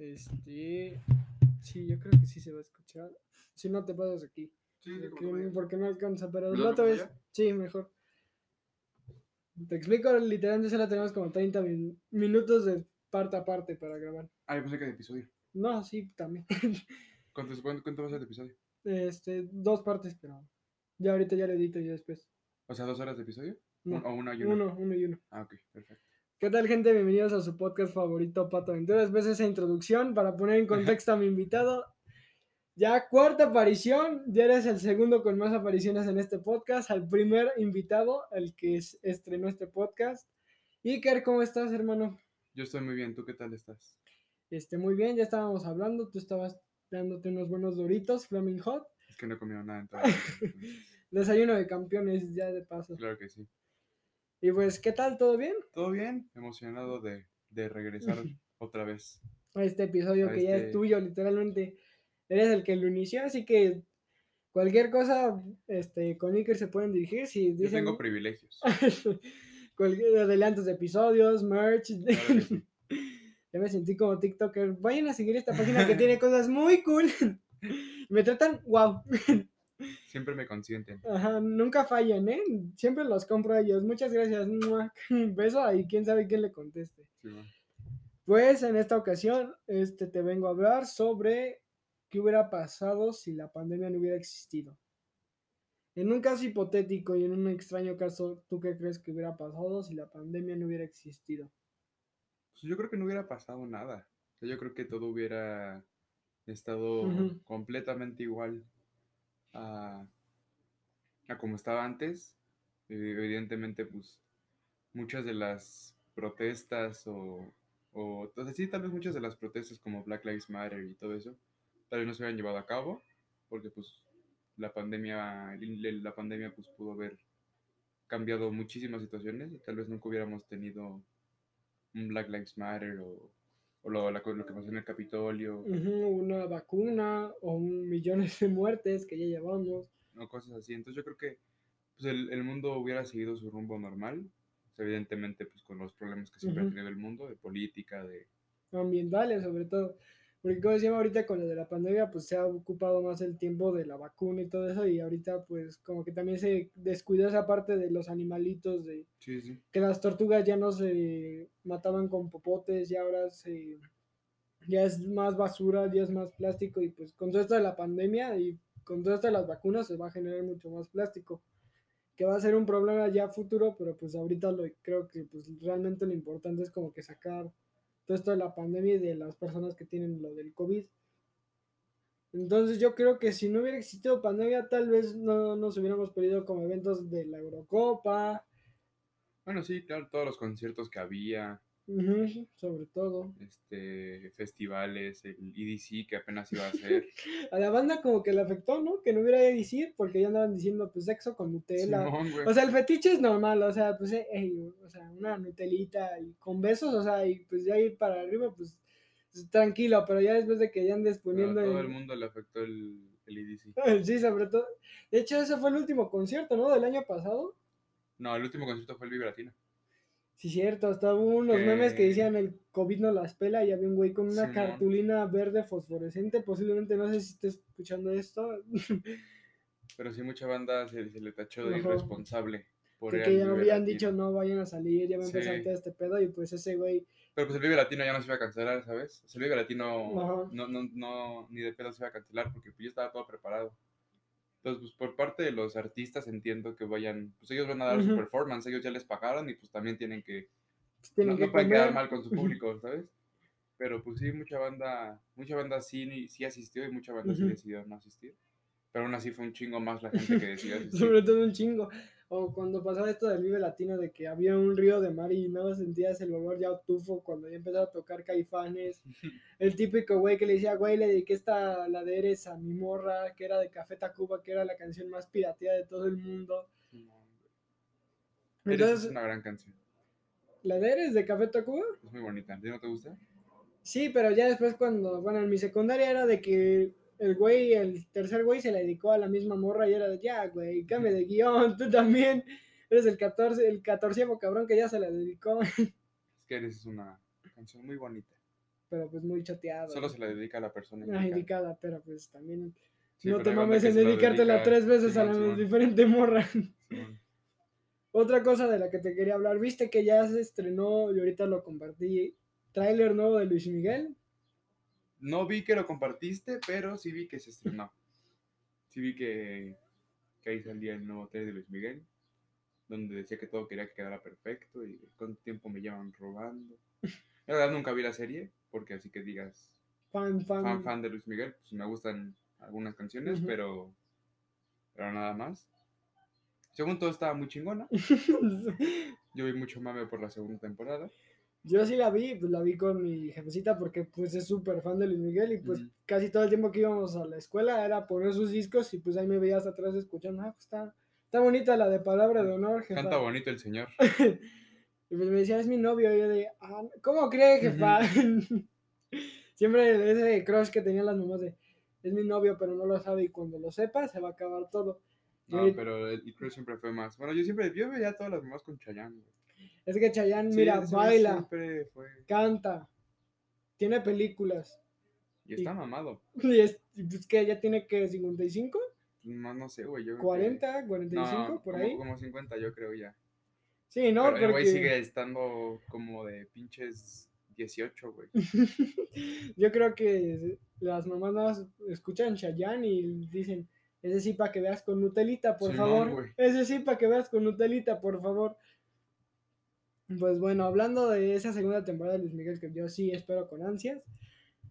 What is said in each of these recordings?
Este. Sí, yo creo que sí se va a escuchar. Si no, te pasas aquí. Sí, Porque, porque no alcanza, pero ¿Me el haces es. allá? Sí, mejor. Te explico, literalmente solo tenemos como 30 min- minutos de parte a parte para grabar. Ah, yo pensé que de episodio. No, sí, también. ¿Cuánto, cuánto, va a ser de episodio? este, dos partes, pero ya ahorita ya lo edito ya después. O sea, dos horas de episodio. No, o una y una. uno, uno y uno. Ah, ok, perfecto. ¿Qué tal, gente? Bienvenidos a su podcast favorito, Pato Aventura. Después de esa introducción, para poner en contexto a mi invitado, ya cuarta aparición, ya eres el segundo con más apariciones en este podcast, al primer invitado, el que es- estrenó este podcast. Iker, ¿cómo estás, hermano? Yo estoy muy bien. ¿Tú qué tal estás? Este, muy bien, ya estábamos hablando, tú estabas dándote unos buenos doritos, Flaming Hot, Es que no he comido nada en toda la noche, desayuno de campeones, ya de paso. Claro que sí. Y pues, ¿qué tal? ¿Todo bien? ¿Todo bien? Emocionado de, de regresar otra vez. a este episodio A que ya es este- tuyo, literalmente. Eres el que lo inició, así que cualquier cosa este, con Iker se pueden dirigir. Si Yo dicen tengo privilegios. cualquier adelantos de episodios, merch. Claro que sí. ya me sentí como TikToker. Vayan a seguir esta página que tiene cosas muy cool. me tratan, wow. Siempre me consienten. Ajá, nunca fallan, ¿eh? Siempre los compro a ellos. Muchas gracias. Beso y quién sabe quién le conteste. Sí. Pues en esta ocasión este, te vengo a hablar sobre qué hubiera pasado si la pandemia no hubiera existido. En un caso hipotético y en un extraño caso, ¿tú qué crees que hubiera pasado si la pandemia no hubiera existido? Pues yo creo que no hubiera pasado nada. Yo creo que todo hubiera estado completamente igual a, a como estaba antes. Evidentemente, pues muchas de las protestas o, o, sea, sí, tal vez muchas de las protestas como Black Lives Matter y todo eso, tal vez no se hubieran llevado a cabo porque pues la pandemia, la pandemia pues pudo haber cambiado muchísimas situaciones y tal vez nunca hubiéramos tenido un Black Lives Matter o, o lo, la- lo que pasó en el Capitolio una vacuna o un millones de muertes que ya llevamos. o cosas así. Entonces yo creo que pues, el, el mundo hubiera seguido su rumbo normal, pues, evidentemente pues con los problemas que siempre Ujú. ha tenido el mundo, de política, de... ambientales sobre todo. Porque como decíamos ahorita con lo de la pandemia, pues se ha ocupado más el tiempo de la vacuna y todo eso, y ahorita pues como que también se descuidó esa parte de los animalitos, de Sí, sí. que las tortugas ya no se mataban con popotes, y ahora se ya es más basura, ya es más plástico, y pues con todo esto de la pandemia y con todo esto de las vacunas se va a generar mucho más plástico que va a ser un problema ya futuro, pero pues ahorita lo creo que pues realmente lo importante es como que sacar todo esto de la pandemia y de las personas que tienen lo del COVID. Entonces yo creo que si no hubiera existido pandemia, tal vez no nos hubiéramos perdido como eventos de la Eurocopa, Bueno, sí, claro, todos los conciertos que había, sobre todo. este, festivales, el EDC que apenas iba a ser. A la banda como que le afectó, ¿no? Que no hubiera decir, porque ya andaban diciendo pues sexo con Nutella. Simón. O sea, el fetiche es normal, o sea, pues, eh, ey, o sea, una Nutelita y con besos, o sea, y pues ya ir para arriba, pues tranquilo, pero ya después de que ya andes A poniendo. todo en- el mundo le afectó el, el EDC. Sí, sobre todo. De hecho, ese fue el último concierto, ¿no? Del año pasado. No, el último concierto fue el Vive Latino. Sí, cierto, hasta hubo unos memes que decían el COVID no las pela y había un güey con una cartulina verde fosforescente, posiblemente, no sé si estés escuchando esto, Pero sí, mucha banda se, se le tachó de Ajá. irresponsable. Por ir que ya habían dicho no vayan a salir, ya va a empezar Sí. todo este pedo y pues ese güey Pero pues el Vive Latino ya no se iba a cancelar, ¿sabes? O sea, el Vive Latino no, no, no, ni de pedo se iba a cancelar porque pues, ya estaba todo preparado. Entonces, pues por parte de los artistas entiendo que vayan, pues ellos van a dar su Ujú. performance, ellos ya les pagaron y pues también tienen que, pues, tienen no, que no pueden quedar mal con su público, ¿sabes? Pero pues sí, mucha banda, mucha banda sí, sí asistió y mucha banda sí Ujú. decidió no asistir. Pero aún así fue un chingo más la gente que decidió asistir. Sobre todo un chingo. O cuando pasaba esto del Vive Latino de que había un río de mar y no sentías el olor ya tufo cuando ya empezaba a tocar caifanes. El típico güey que le decía, güey, le dediqué esta la de Eres a mi morra, que era de Café Tacuba, que era la canción más pirateada de todo el mundo. Eres Entonces, es una gran canción. ¿la de Eres de Café Tacuba? Es muy bonita. ¿A ti no te gusta? Sí, pero ya después cuando, bueno, en mi secundaria era de que el güey, el tercer güey se le dedicó a la misma morra y era de, ya, güey, cambia de guion, tú también. Eres el 14, el catorceavo cabrón que ya se le dedicó. Es que Eres es una canción muy bonita. pero pues muy choteado. Solo se la dedica a la persona indicada. indicada, pero pues también Sí, no te mames en dedicártela dedica- tres veces a la diferente morra. Otra cosa de la que te quería hablar, viste que ya se estrenó y ahorita lo compartí, tráiler nuevo de Luis Miguel. No vi que lo compartiste, pero sí vi que se estrenó. Sí vi que, que ahí salía el nuevo de Luis Miguel, donde decía que todo quería que quedara perfecto y cuánto tiempo me llevan robando. La verdad nunca vi la serie, porque así que digas Fan, fan. fan fan de Luis Miguel, pues me gustan algunas canciones, pero, pero nada más. Según todo estaba muy chingona. Yo vi mucho mame por la segunda temporada. Yo sí la vi, pues la vi con mi jefecita porque pues es súper fan de Luis Miguel y pues casi todo el tiempo que íbamos a la escuela era poner sus discos y pues ahí me veías atrás escuchando, ah, pues está, está bonita la de palabra de honor, jefa. Canta bonito el señor. Y pues me decía, es mi novio, y yo de, ah, ¿cómo cree, jefa? Siempre ese crush que tenían las mamás de, es mi novio, pero no lo sabe y cuando lo sepa se va a acabar todo. No, pero el el Cruz siempre fue más. Bueno, yo siempre, yo veía a todas las mamás con Chayanne. güey. Es que Chayanne, Sí, mira, baila, fue. canta, tiene películas. Y está mamado. Y es pues que ya tiene que 55, Más no sé, güey. Yo creo que- 40, 45, No, por como- ahí. Como 50, yo creo ya. Sí, no, pero el güey porque sigue estando como de pinches 18, güey. yo creo que las mamás nada más escuchan Chayanne y dicen, ese sí para que veas con Nutelita, por favor. güey. Ese sí para que veas con Nutelita, por favor. Pues bueno, hablando de esa segunda temporada de Luis Miguel, que yo sí espero con ansias,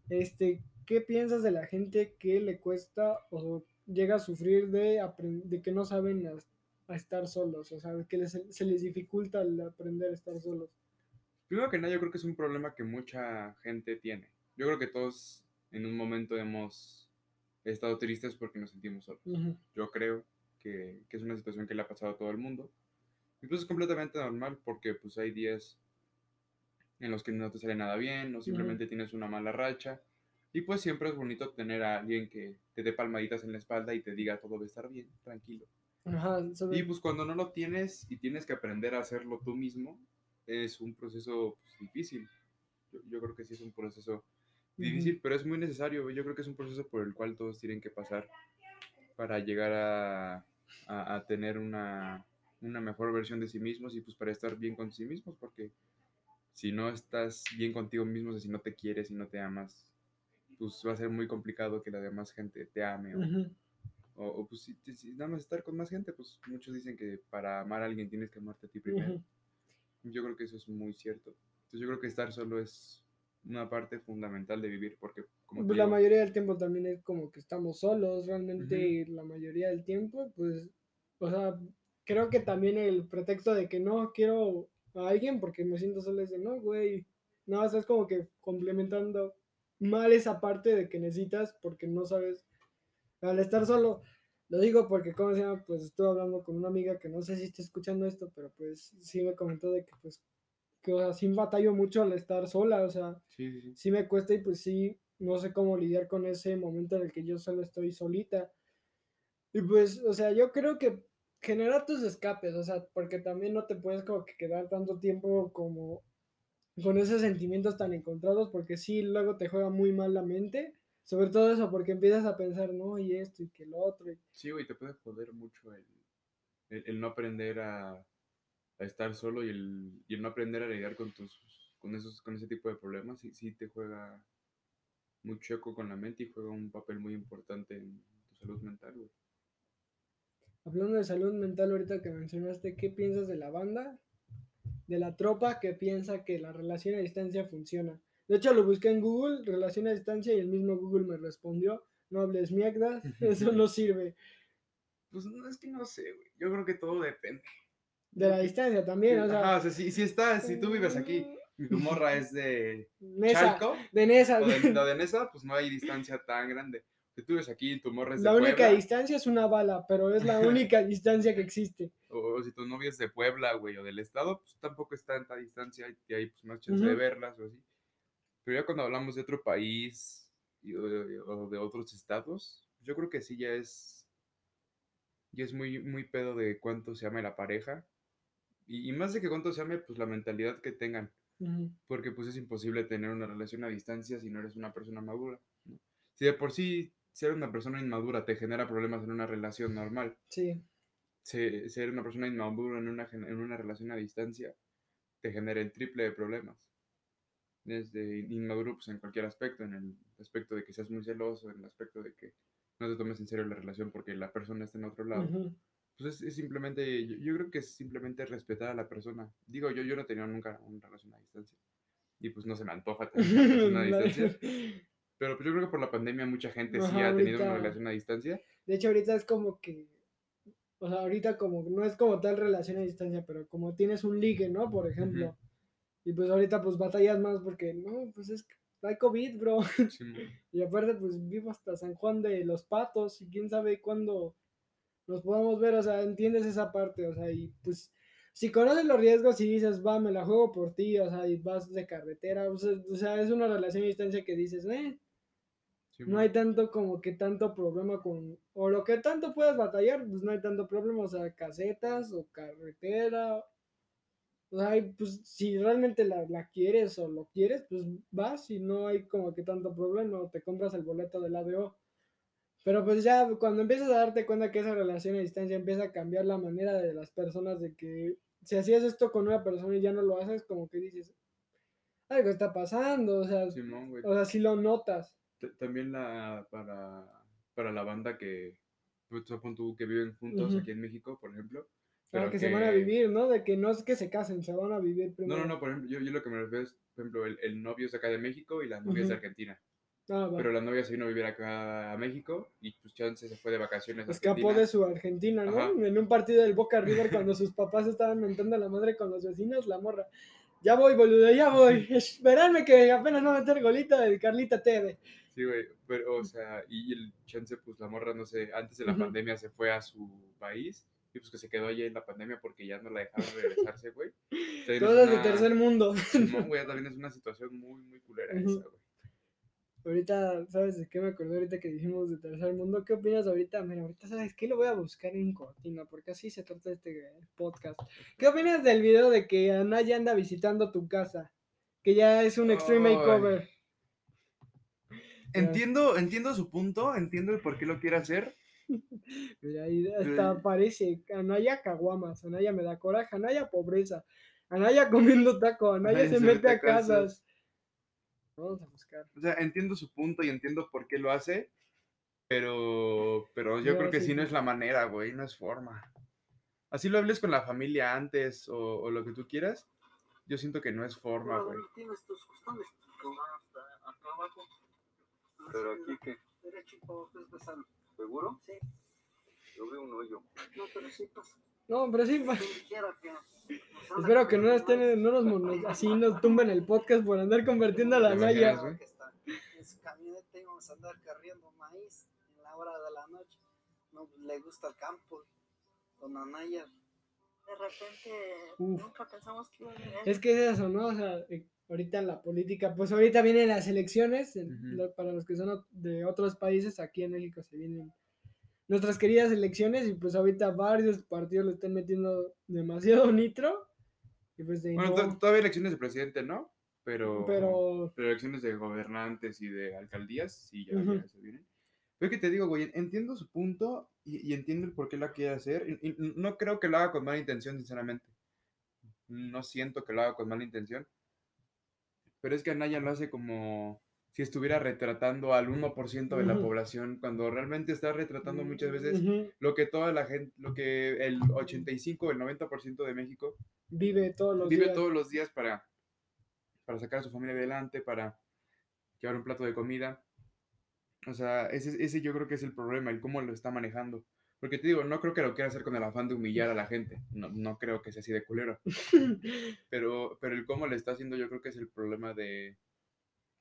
este, ¿qué piensas de la gente que le cuesta o llega a sufrir de, que no saben a, a estar solos? O sea, que les- se les dificulta el aprender a estar solos. Primero que nada, yo creo que es un problema que mucha gente tiene. Yo creo que todos en un momento hemos estado tristes porque nos sentimos solos. Yo creo que, que es una situación que le ha pasado a todo el mundo. Y pues es completamente normal porque pues hay días en los que no te sale nada bien o simplemente tienes una mala racha. Y pues siempre es bonito tener a alguien que te dé palmaditas en la espalda y te diga todo va a estar bien, tranquilo. Ajá, sobre- Y pues cuando no lo tienes y tienes que aprender a hacerlo tú mismo, es un proceso pues, difícil. Yo, yo creo que sí es un proceso difícil, pero es muy necesario. Yo creo que es un proceso por el cual todos tienen que pasar para llegar a, a- a tener una, una mejor versión de sí mismos y pues para estar bien con sí mismos, porque si no estás bien contigo mismo, o sea, si no te quieres y no te amas, pues va a ser muy complicado que la demás gente te ame o, Ujú. o, o, pues si, si nada más estar con más gente, pues muchos dicen que para amar a alguien tienes que amarte a ti primero. Yo creo que eso es muy cierto. Entonces yo creo que estar solo es una parte fundamental de vivir porque como Pues la digo, mayoría del tiempo también es como que estamos solos, realmente la mayoría del tiempo, pues, o sea, creo que también el pretexto de que no quiero a alguien porque me siento solo es de no, güey, no, estás como que complementando mal esa parte de que necesitas porque no sabes, al estar solo, lo digo porque, ¿cómo se llama? Pues estuve hablando con una amiga que no sé si está escuchando esto, pero pues sí me comentó de que pues, que o sea, sí batallo mucho al estar sola, o sea, sí, sí, sí. sí me cuesta y pues sí, no sé cómo lidiar con ese momento en el que yo solo estoy solita. Y pues, o sea, yo creo que generar tus escapes, o sea, porque también no te puedes como que quedar tanto tiempo como con esos sentimientos tan encontrados, porque sí, luego te juega muy mal la mente, sobre todo eso, porque empiezas a pensar, no, y esto y que lo otro. y- Sí, güey, te puede joder mucho el, el, no aprender a, estar solo y el, y el no aprender a lidiar con tus con esos con ese tipo de problemas. Sí, sí te juega muy choco con la mente y juega un papel muy importante en tu salud mental, güey. Hablando de salud mental, ahorita que mencionaste, ¿qué piensas de la banda? De la tropa que piensa que la relación a distancia funciona. De hecho, lo busqué en Google, relación a distancia, y el mismo Google me respondió, no hables mierda, eso no sirve. Pues no, es que no sé, güey. Yo creo que todo depende. De la distancia también, o sea... Ajá, o sea, si, si estás, si tú vives aquí y tu morra es de Nesa, Chalco de Nesa. o de, de Nesa, pues no hay distancia tan grande. Si tú vives aquí tu morra es de La única Puebla, distancia es una bala, pero es la única distancia que existe. o, si tu novia es de Puebla, güey, o del estado, pues tampoco en tanta distancia y hay pues, más chance de Ujú. verlas o así. Pero ya cuando hablamos de otro país y- o, de, o de otros estados, yo creo que sí ya es, ya es muy, muy pedo de cuánto se ame la pareja. Y, y más de que cuánto se ame, pues la mentalidad que tengan. Ujú. porque pues es imposible tener una relación a distancia si no eres una persona madura. ¿no? Si de por sí ser una persona inmadura te genera problemas en una relación normal, Sí, se- ser una persona inmadura en una, en una relación a distancia te genera el triple de problemas. Desde inmaduro pues, en cualquier aspecto, en el aspecto de que seas muy celoso, en el aspecto de que no te tomes en serio la relación porque la persona está en otro lado. ujú. Pues es, es simplemente, yo, yo creo que es simplemente respetar a la persona. Digo, yo, yo no he tenido nunca una relación a distancia. Y pues no se me antoja tener una relación a distancia. Pero pues yo creo que por la pandemia mucha gente sí ha tenido una relación a distancia. De hecho, ahorita es como que, o sea, ahorita como, no es como tal relación a distancia, pero como tienes un ligue, ¿no? Por ejemplo. Y pues ahorita pues batallas más porque, no, pues es que hay COVID, bro. Sí, Y aparte pues vivo hasta San Juan de los Patos y quién sabe cuándo nos podamos ver, o sea, entiendes esa parte, o sea, y pues si conoces los riesgos y dices, va, me la juego por ti, o sea, y vas de carretera, o sea, o sea, es una relación a distancia que dices, eh, sí, no hay tanto como que tanto problema con, o lo que tanto puedas batallar, pues no hay tanto problema, o sea, casetas o carretera. O sea, pues si realmente la, la quieres o lo quieres, pues vas y no hay como que tanto problema, o te compras el boleto del ADO. Pero pues ya cuando empiezas a darte cuenta que esa relación a distancia empieza a cambiar la manera de las personas de que si hacías esto con una persona y ya no lo haces, como que dices, algo está pasando, o sea, Simón, o sea, si lo notas. También la, para, para la banda que, pues, que viven juntos aquí en México, por ejemplo. Claro, pero que, se van a vivir, ¿no? De que no es que se casen, se van a vivir No, primero. no, no, por ejemplo, yo, yo lo que me refiero es, por ejemplo, el, el novio es acá de México y la novia es de. Argentina. Ah. Pero la novia se vino a vivir acá a México y pues chance se fue de vacaciones a Escapó Argentina. de su Argentina, ¿no? Ajá. En un partido del Boca River cuando sus papás estaban mentando a la madre con los vecinos, la morra. Ya voy, boludo, ya voy. Esperadme que apenas no meter golito del Carlita TV. Sí, güey, pero, o sea, y el chance, pues la morra, no sé, antes de la pandemia se fue a su país y pues que se quedó allí en la pandemia porque ya no la dejaron regresarse, güey. Todas de tercer mundo. Simón, güey, también es una situación muy, muy culera esa, güey. Ahorita, ¿sabes de qué me acordé ahorita que dijimos de tercer mundo? ¿Qué opinas ahorita? Mira, ahorita, ¿sabes qué? Lo voy a buscar en cortina, porque así se trata este podcast. ¿Qué opinas del video de que Anaya anda visitando tu casa? Que ya es un extreme Ay. makeover. Entiendo, entiendo su punto, entiendo el por qué lo quiere hacer. Mira, ahí hasta Eh. aparece Anaya caguamas, Anaya me da coraje, Anaya pobreza, Anaya comiendo taco, Anaya Anaya se se mete mete a casas. casas. Vamos a buscar. O sea, entiendo su punto y entiendo por qué lo hace, pero, pero yo creo que sí, sí no es la manera, güey, no es forma. Así lo hables con la familia antes o, o lo que tú quieras, yo siento que no es forma, güey. tienes tus costumbres. acá abajo. Pero aquí que. Derecho para empezar. ¿Seguro? Sí. Yo veo un hoyo. No, pero sí pasa. No, pero sí, pa- Quien quiera que nos anda espero que no nos, estén, no nos mono- así nos tumben el podcast por andar convirtiendo a la está En su camioneta íbamos a andar carriendo maíz en la hora de la noche. No le gusta el campo. Con Anaya. De repente Uf. nunca pensamos que iba a venir. Es que es eso, ¿no? O sea, eh, ahorita en la política, pues ahorita vienen las elecciones, lo- para los que son de otros países, aquí en México se vienen nuestras queridas elecciones y pues ahorita varios partidos le están metiendo demasiado nitro. Y pues de Bueno, no- to- todavía elecciones de presidente, ¿no? Pero, pero pero elecciones de gobernantes y de alcaldías, sí, ya, se vienen. Pero que te digo, güey, entiendo su punto y, y entiendo el por qué la quiere hacer. y- y no creo que lo haga con mala intención, sinceramente. No siento que lo haga con mala intención. Pero es que Anaya lo hace como si estuviera retratando al 1% de la población, cuando realmente está retratando muchas veces lo que toda la gente, lo que el 85 o el 90% de México vive todos los vive días. todos los días para, para sacar a su familia adelante, para llevar un plato de comida. O sea, ese, ese yo creo que es el problema, el cómo lo está manejando. Porque te digo, no creo que lo quiera hacer con el afán de humillar a la gente. No, no creo que sea así de culero. Pero, pero el cómo le está haciendo yo creo que es el problema de,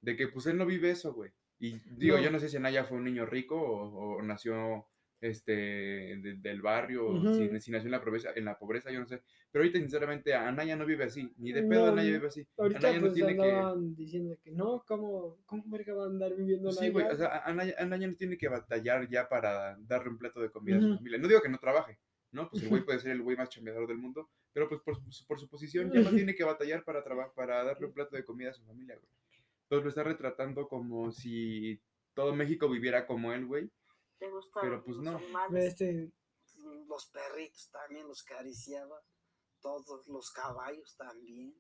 de que pues él no vive eso, güey. Y digo, No. yo no sé si Anaya fue un niño rico o, o nació este de- del barrio, o Ujú. si, si nació en la pobreza, en la pobreza, yo no sé. Pero ahorita, sinceramente, Anaya no vive así, ni de No, pedo Anaya vive así. Ahorita Anaya no pues tiene que... andaban diciendo que no, ¿cómo, cómo verga va a andar viviendo Sí, la güey, o sea, Anaya, Anaya no tiene que batallar ya para darle un plato de comida a su familia. No digo que no trabaje, ¿no? Pues el güey puede ser el güey más chambeador del mundo, pero pues por, su- por su posición ya no tiene que batallar para, traba- para darle un plato de comida a su familia, güey. Entonces lo está retratando como si todo México viviera como él, güey. ¿Te gustan Pero, pues, los no. animales? Este, Los perritos también los cariciaba. Todos los caballos también.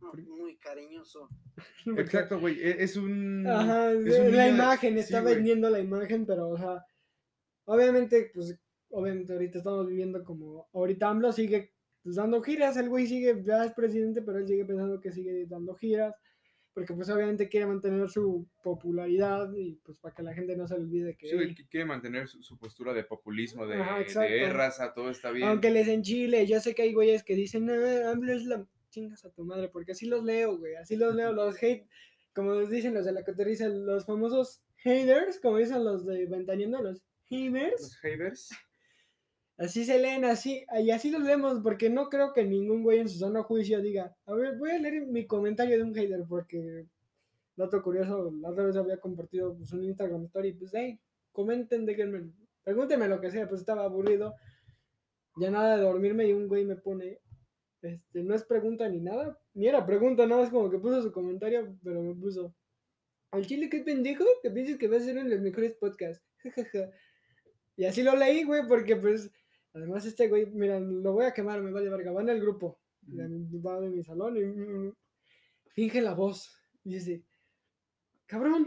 No, Muy cariñoso. Exacto, güey. e- Es un. Ajá, es de- un la niño imagen, sí, está vendiendo la imagen, pero, o sea, obviamente, pues, obviamente ahorita estamos viviendo como, ahorita AMLO sigue pues, dando giras, el güey sigue, ya es presidente, pero él sigue pensando que sigue dando giras, porque pues obviamente quiere mantener su popularidad y pues para que la gente no se olvide que... Sí, quiere mantener su, su postura de populismo, de, Ajá, de raza, todo está bien. Aunque les en Chile, yo sé que hay güeyes que dicen, no, AMLO es la chingas a tu madre, porque así los leo, güey, así los leo, los hate, como les dicen los de la coteriza, los famosos haters, como dicen los de Ventaneando, los haters, Los haters. Así se leen, así, y así los leemos, porque no creo que ningún güey en su sano juicio diga, a ver, voy a leer mi comentario de un hater, porque, dato curioso, la otra vez había compartido pues, un Instagram story, pues, hey, comenten, déjenme, pregúntenme lo que sea, pues estaba aburrido, ya nada de dormirme y un güey me pone, este, no es pregunta ni nada, ni era pregunta, nada más como que puso su comentario, pero me puso, al chile qué pendejo que pienses que va a ser uno de los mejores podcasts. Y así lo leí, güey, porque pues, además este güey, mira, lo voy a quemar, me vale verga, va en el grupo, mi- va de mi salón y mm, finge la voz, y dice, cabrón,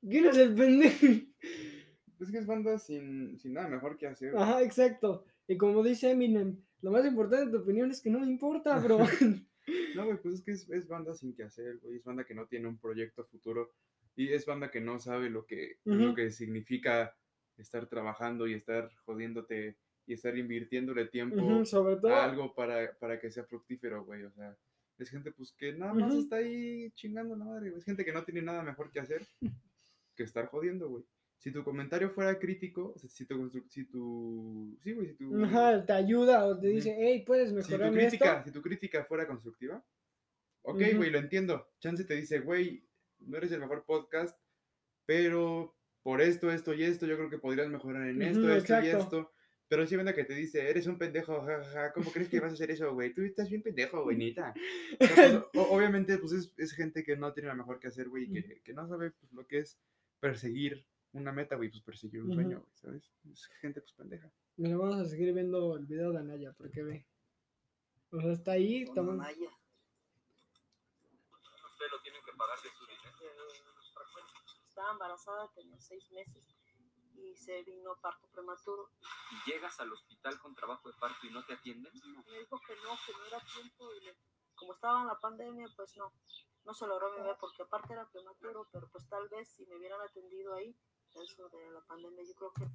¿quién es el pendejo? Es que es banda sin, sin nada mejor que hacer. Ajá, exacto. Y como dice Eminem, lo más importante de tu opinión es que no me importa, bro. No, güey, pues es que es, es banda sin que hacer, güey. Es banda que no tiene un proyecto futuro. Y es banda que no sabe lo que, lo que significa estar trabajando y estar jodiéndote y estar invirtiéndole tiempo Ujú, sobre todo. a algo para, para que sea fructífero, güey. O sea, es gente pues que nada más Ujú. está ahí chingando la madre, güey. Es gente que no tiene nada mejor que hacer que estar jodiendo, güey. Si tu comentario fuera crítico, si tu, si tu, sí, güey, si tu, Ajá, te ayuda o te dice, hey, puedes si tu mejorar crítica, esto. si tu crítica fuera constructiva, ok, güey, lo entiendo. Chance te dice, güey, no eres el mejor podcast, pero por esto, esto y esto, yo creo que podrías mejorar en esto, Ujú, esto y exacto. esto. Pero si venda que te dice, eres un pendejo, jajaja, ¿cómo crees que vas a hacer eso, güey? Tú estás bien pendejo, güey, neta. O sea, pues, o- obviamente, pues es, es gente que no tiene nada mejor que hacer, güey, y que, que no sabe pues, lo que es perseguir una meta, güey, pues perseguir un sueño, güey, ¿sabes? Es gente, pues, pendeja. Mira, vamos a seguir viendo el video de Anaya, porque ve. O sea, está ahí, toma- Anaya. Usted lo tienen que pagar de su dinero. Estaba embarazada, tenía seis meses y se vino parto prematuro. Y llegas al hospital con trabajo de parto y no te atienden. Me dijo que no, que no era tiempo y le- como estaba en la pandemia, pues no, no se logró mi bebé porque aparte era prematuro, pero pues tal vez si me hubieran atendido ahí, eso de la pandemia, yo creo que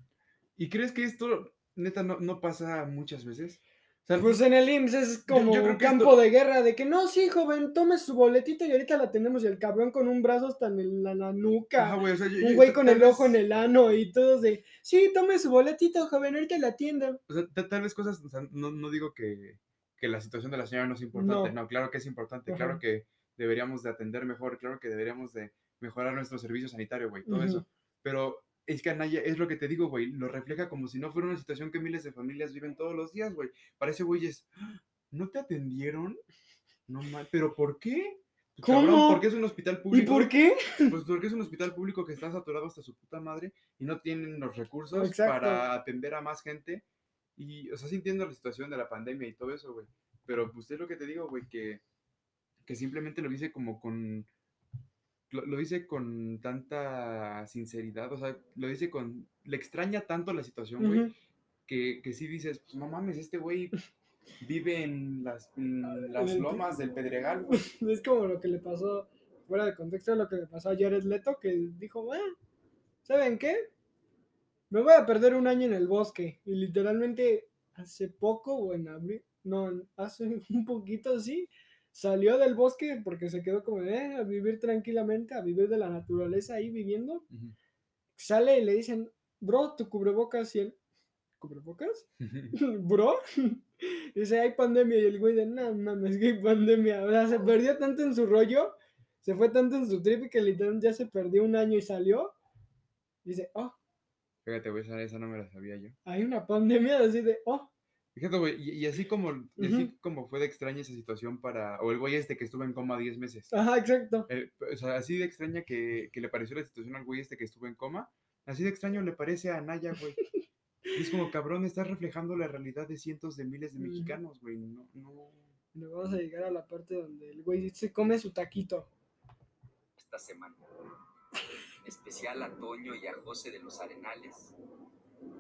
¿Y crees que esto, neta, no, no pasa muchas veces? Sea, Pues en el IMSS es como yo un campo esto- de guerra, de que no, sí, joven, tome su boletito y ahorita la tenemos. Y el cabrón con un brazo hasta en la, la nuca. ajá, güey, o sea, yo- un güey con el ojo en el ano y todos de, sí, tome su boletito, joven, ahorita la atiendo. O sea, ta- tal vez cosas, o sea, no, no digo que, que la situación de la señora no es importante, No. no, claro que es importante, Ajá. claro que deberíamos de atender mejor, claro que deberíamos de mejorar nuestro servicio sanitario, güey, todo eso. Pero es que Anaya, es lo que te digo, güey, lo refleja como si no fuera una situación que miles de familias viven todos los días, güey. Parece, güey, es, ¿no te atendieron? No mal, ¿pero por qué? Pues, cabrón, ¿Cómo? porque es un hospital ¿Y público. por qué? Pues porque es un hospital público que está saturado hasta su puta madre y no tienen los recursos Exacto. para atender a más gente. Y, o sea, sí entiendo la situación de la pandemia y todo eso, güey. Pero pues es lo que te digo, güey, que, que simplemente lo dice como con... Lo, lo dice con tanta sinceridad, o sea, lo dice con... Le extraña tanto la situación, güey, que, que sí dices, pues no mames, este güey vive en las, en las lomas del Pedregal, güey. Es como lo que le pasó, fuera de contexto, lo que le pasó a Jared Leto, que dijo, ah, ¿saben qué? Me voy a perder un año en el bosque. Y literalmente hace poco, o en abril, no, hace un poquito así, salió del bosque porque se quedó como, eh, a vivir tranquilamente, a vivir de la naturaleza ahí viviendo. Sale y le dicen, bro, tu cubrebocas y él, ¿cubrebocas? bro. Dice, hay pandemia. Y el güey de, no mames, que hay pandemia. O sea, se perdió tanto en su rollo, se fue tanto en su trip que literalmente ya se perdió un año y salió. Dice, oh, Fíjate, güey, esa, esa no me la sabía yo. Hay una pandemia así de, oh, Fíjate, güey, y, y así como y así como fue de extraña esa situación para. O el güey este que estuvo en coma 10 meses. ajá, exacto. Eh, o sea, así de extraña que, que le pareció la situación al güey este que estuvo en coma. Así de extraño le parece a Naya, güey. Es como, cabrón, estás reflejando la realidad de cientos de miles de mexicanos, güey. No, no. Luego vamos a llegar a la parte donde el güey se come su taquito. esta semana. En especial a Toño y a José de los Arenales,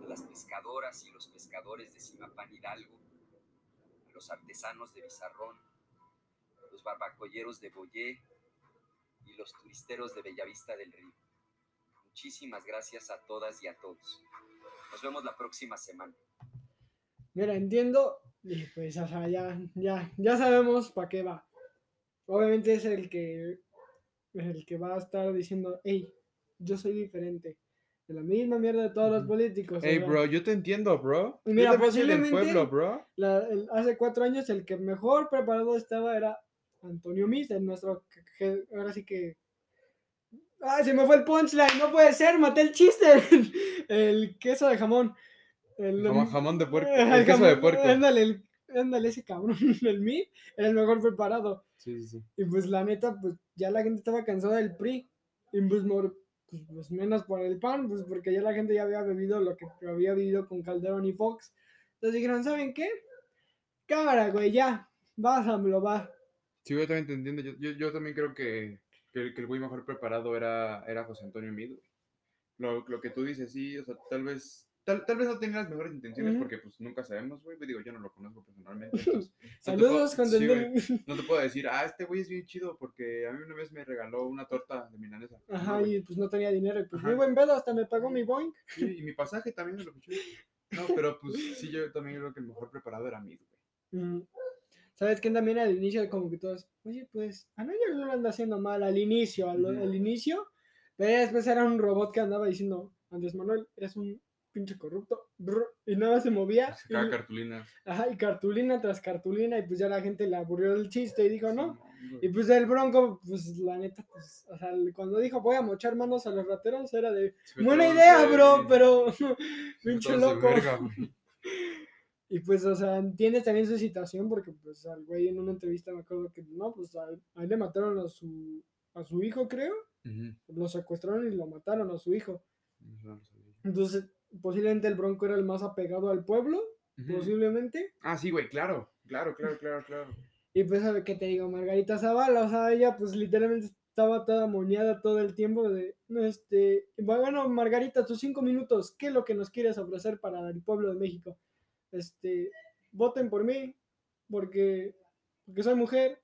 a las pescadoras y los pescadores de Simapán Hidalgo, a los artesanos de Bizarrón, los barbacolleros de Boyé y los turisteros de Bellavista del Río. Muchísimas gracias a todas y a todos. Nos vemos la próxima semana. Mira, entiendo. Y pues, o sea, ya, ya, ya sabemos para qué va. Obviamente es el que, el que va a estar diciendo, hey, yo soy diferente. De la misma mierda de todos los políticos. Hey, bro, yo te entiendo, bro. Y Yo mira, del posiblemente- pueblo, bro. la- el- hace cuatro años el que mejor preparado estaba era Antonio Mis, nuestro, que- ahora sí que... ¡Ay, se me fue el punchline! ¡No puede ser! ¡Maté el chiste! el queso de jamón. El, Jamón, jamón de puerco. el El queso de puerco. Ándale, el- ándale, ese cabrón. El Mid era el mejor preparado. Sí, sí, sí. Y pues la neta, pues ya la gente estaba cansada del PRI. Y pues, mor- pues, menos por el PAN, pues porque ya la gente ya había bebido lo que había vivido con Calderón y Fox. Entonces dijeron, ¿saben qué? Cámara, güey, ya. Vas, AMLO, va. Sí, yo también te entiendo. Yo, yo, yo también creo que, que, el- que el güey mejor preparado era, era José Antonio Mid. güey. Lo, lo que tú dices, sí, o sea, tal vez. Tal, tal vez no tenga las mejores intenciones Ujú. porque pues nunca sabemos, güey. Digo, yo no lo conozco personalmente. entonces, no te Saludos, puedo- sí, güey, no te puedo decir, ah, este güey es bien chido porque a mí una vez me regaló una torta de milanesa. Ajá, y pues no tenía dinero. Y pues Ajá. muy buen pedo, hasta me pagó mi Boeing. Sí, y mi pasaje también me lo pichó. No, pero pues sí, yo también creo que el mejor preparado era Mid, güey. Mm. ¿Sabes quién también al inicio como que todos, oye, pues, a nadie no lo anda haciendo mal al inicio, al, Ujú. al inicio, pero después era un robot que andaba diciendo, Andrés Manuel, eres un pinche corrupto, brr, y nada se movía, Sacaba y, cartulinas. ajá, y cartulina tras cartulina, y pues ya la gente le aburrió el chiste y dijo, no, y pues el Bronco, pues la neta, pues, o sea, cuando dijo voy a mochar manos a los rateros, era de, Se buena idea, de- bro, pero, se pinche loco. verga. Y pues, o sea, entiendes también su situación porque, pues, al güey en una entrevista me acuerdo que, no, pues, a, a él le mataron a su, a su hijo, creo. Ujú. Lo secuestraron y lo mataron a su hijo. Entonces, posiblemente el Bronco era el más apegado al pueblo, posiblemente. Ah, sí, güey, claro, claro, claro, claro, claro. Y pues, ¿sabe qué te digo? Margarita Zavala, o sea, ella, pues, literalmente estaba toda moñada todo el tiempo de, este, bueno, Margarita, tus cinco minutos, ¿qué es lo que nos quieres ofrecer para el pueblo de México? Este, voten por mí, porque, porque soy mujer,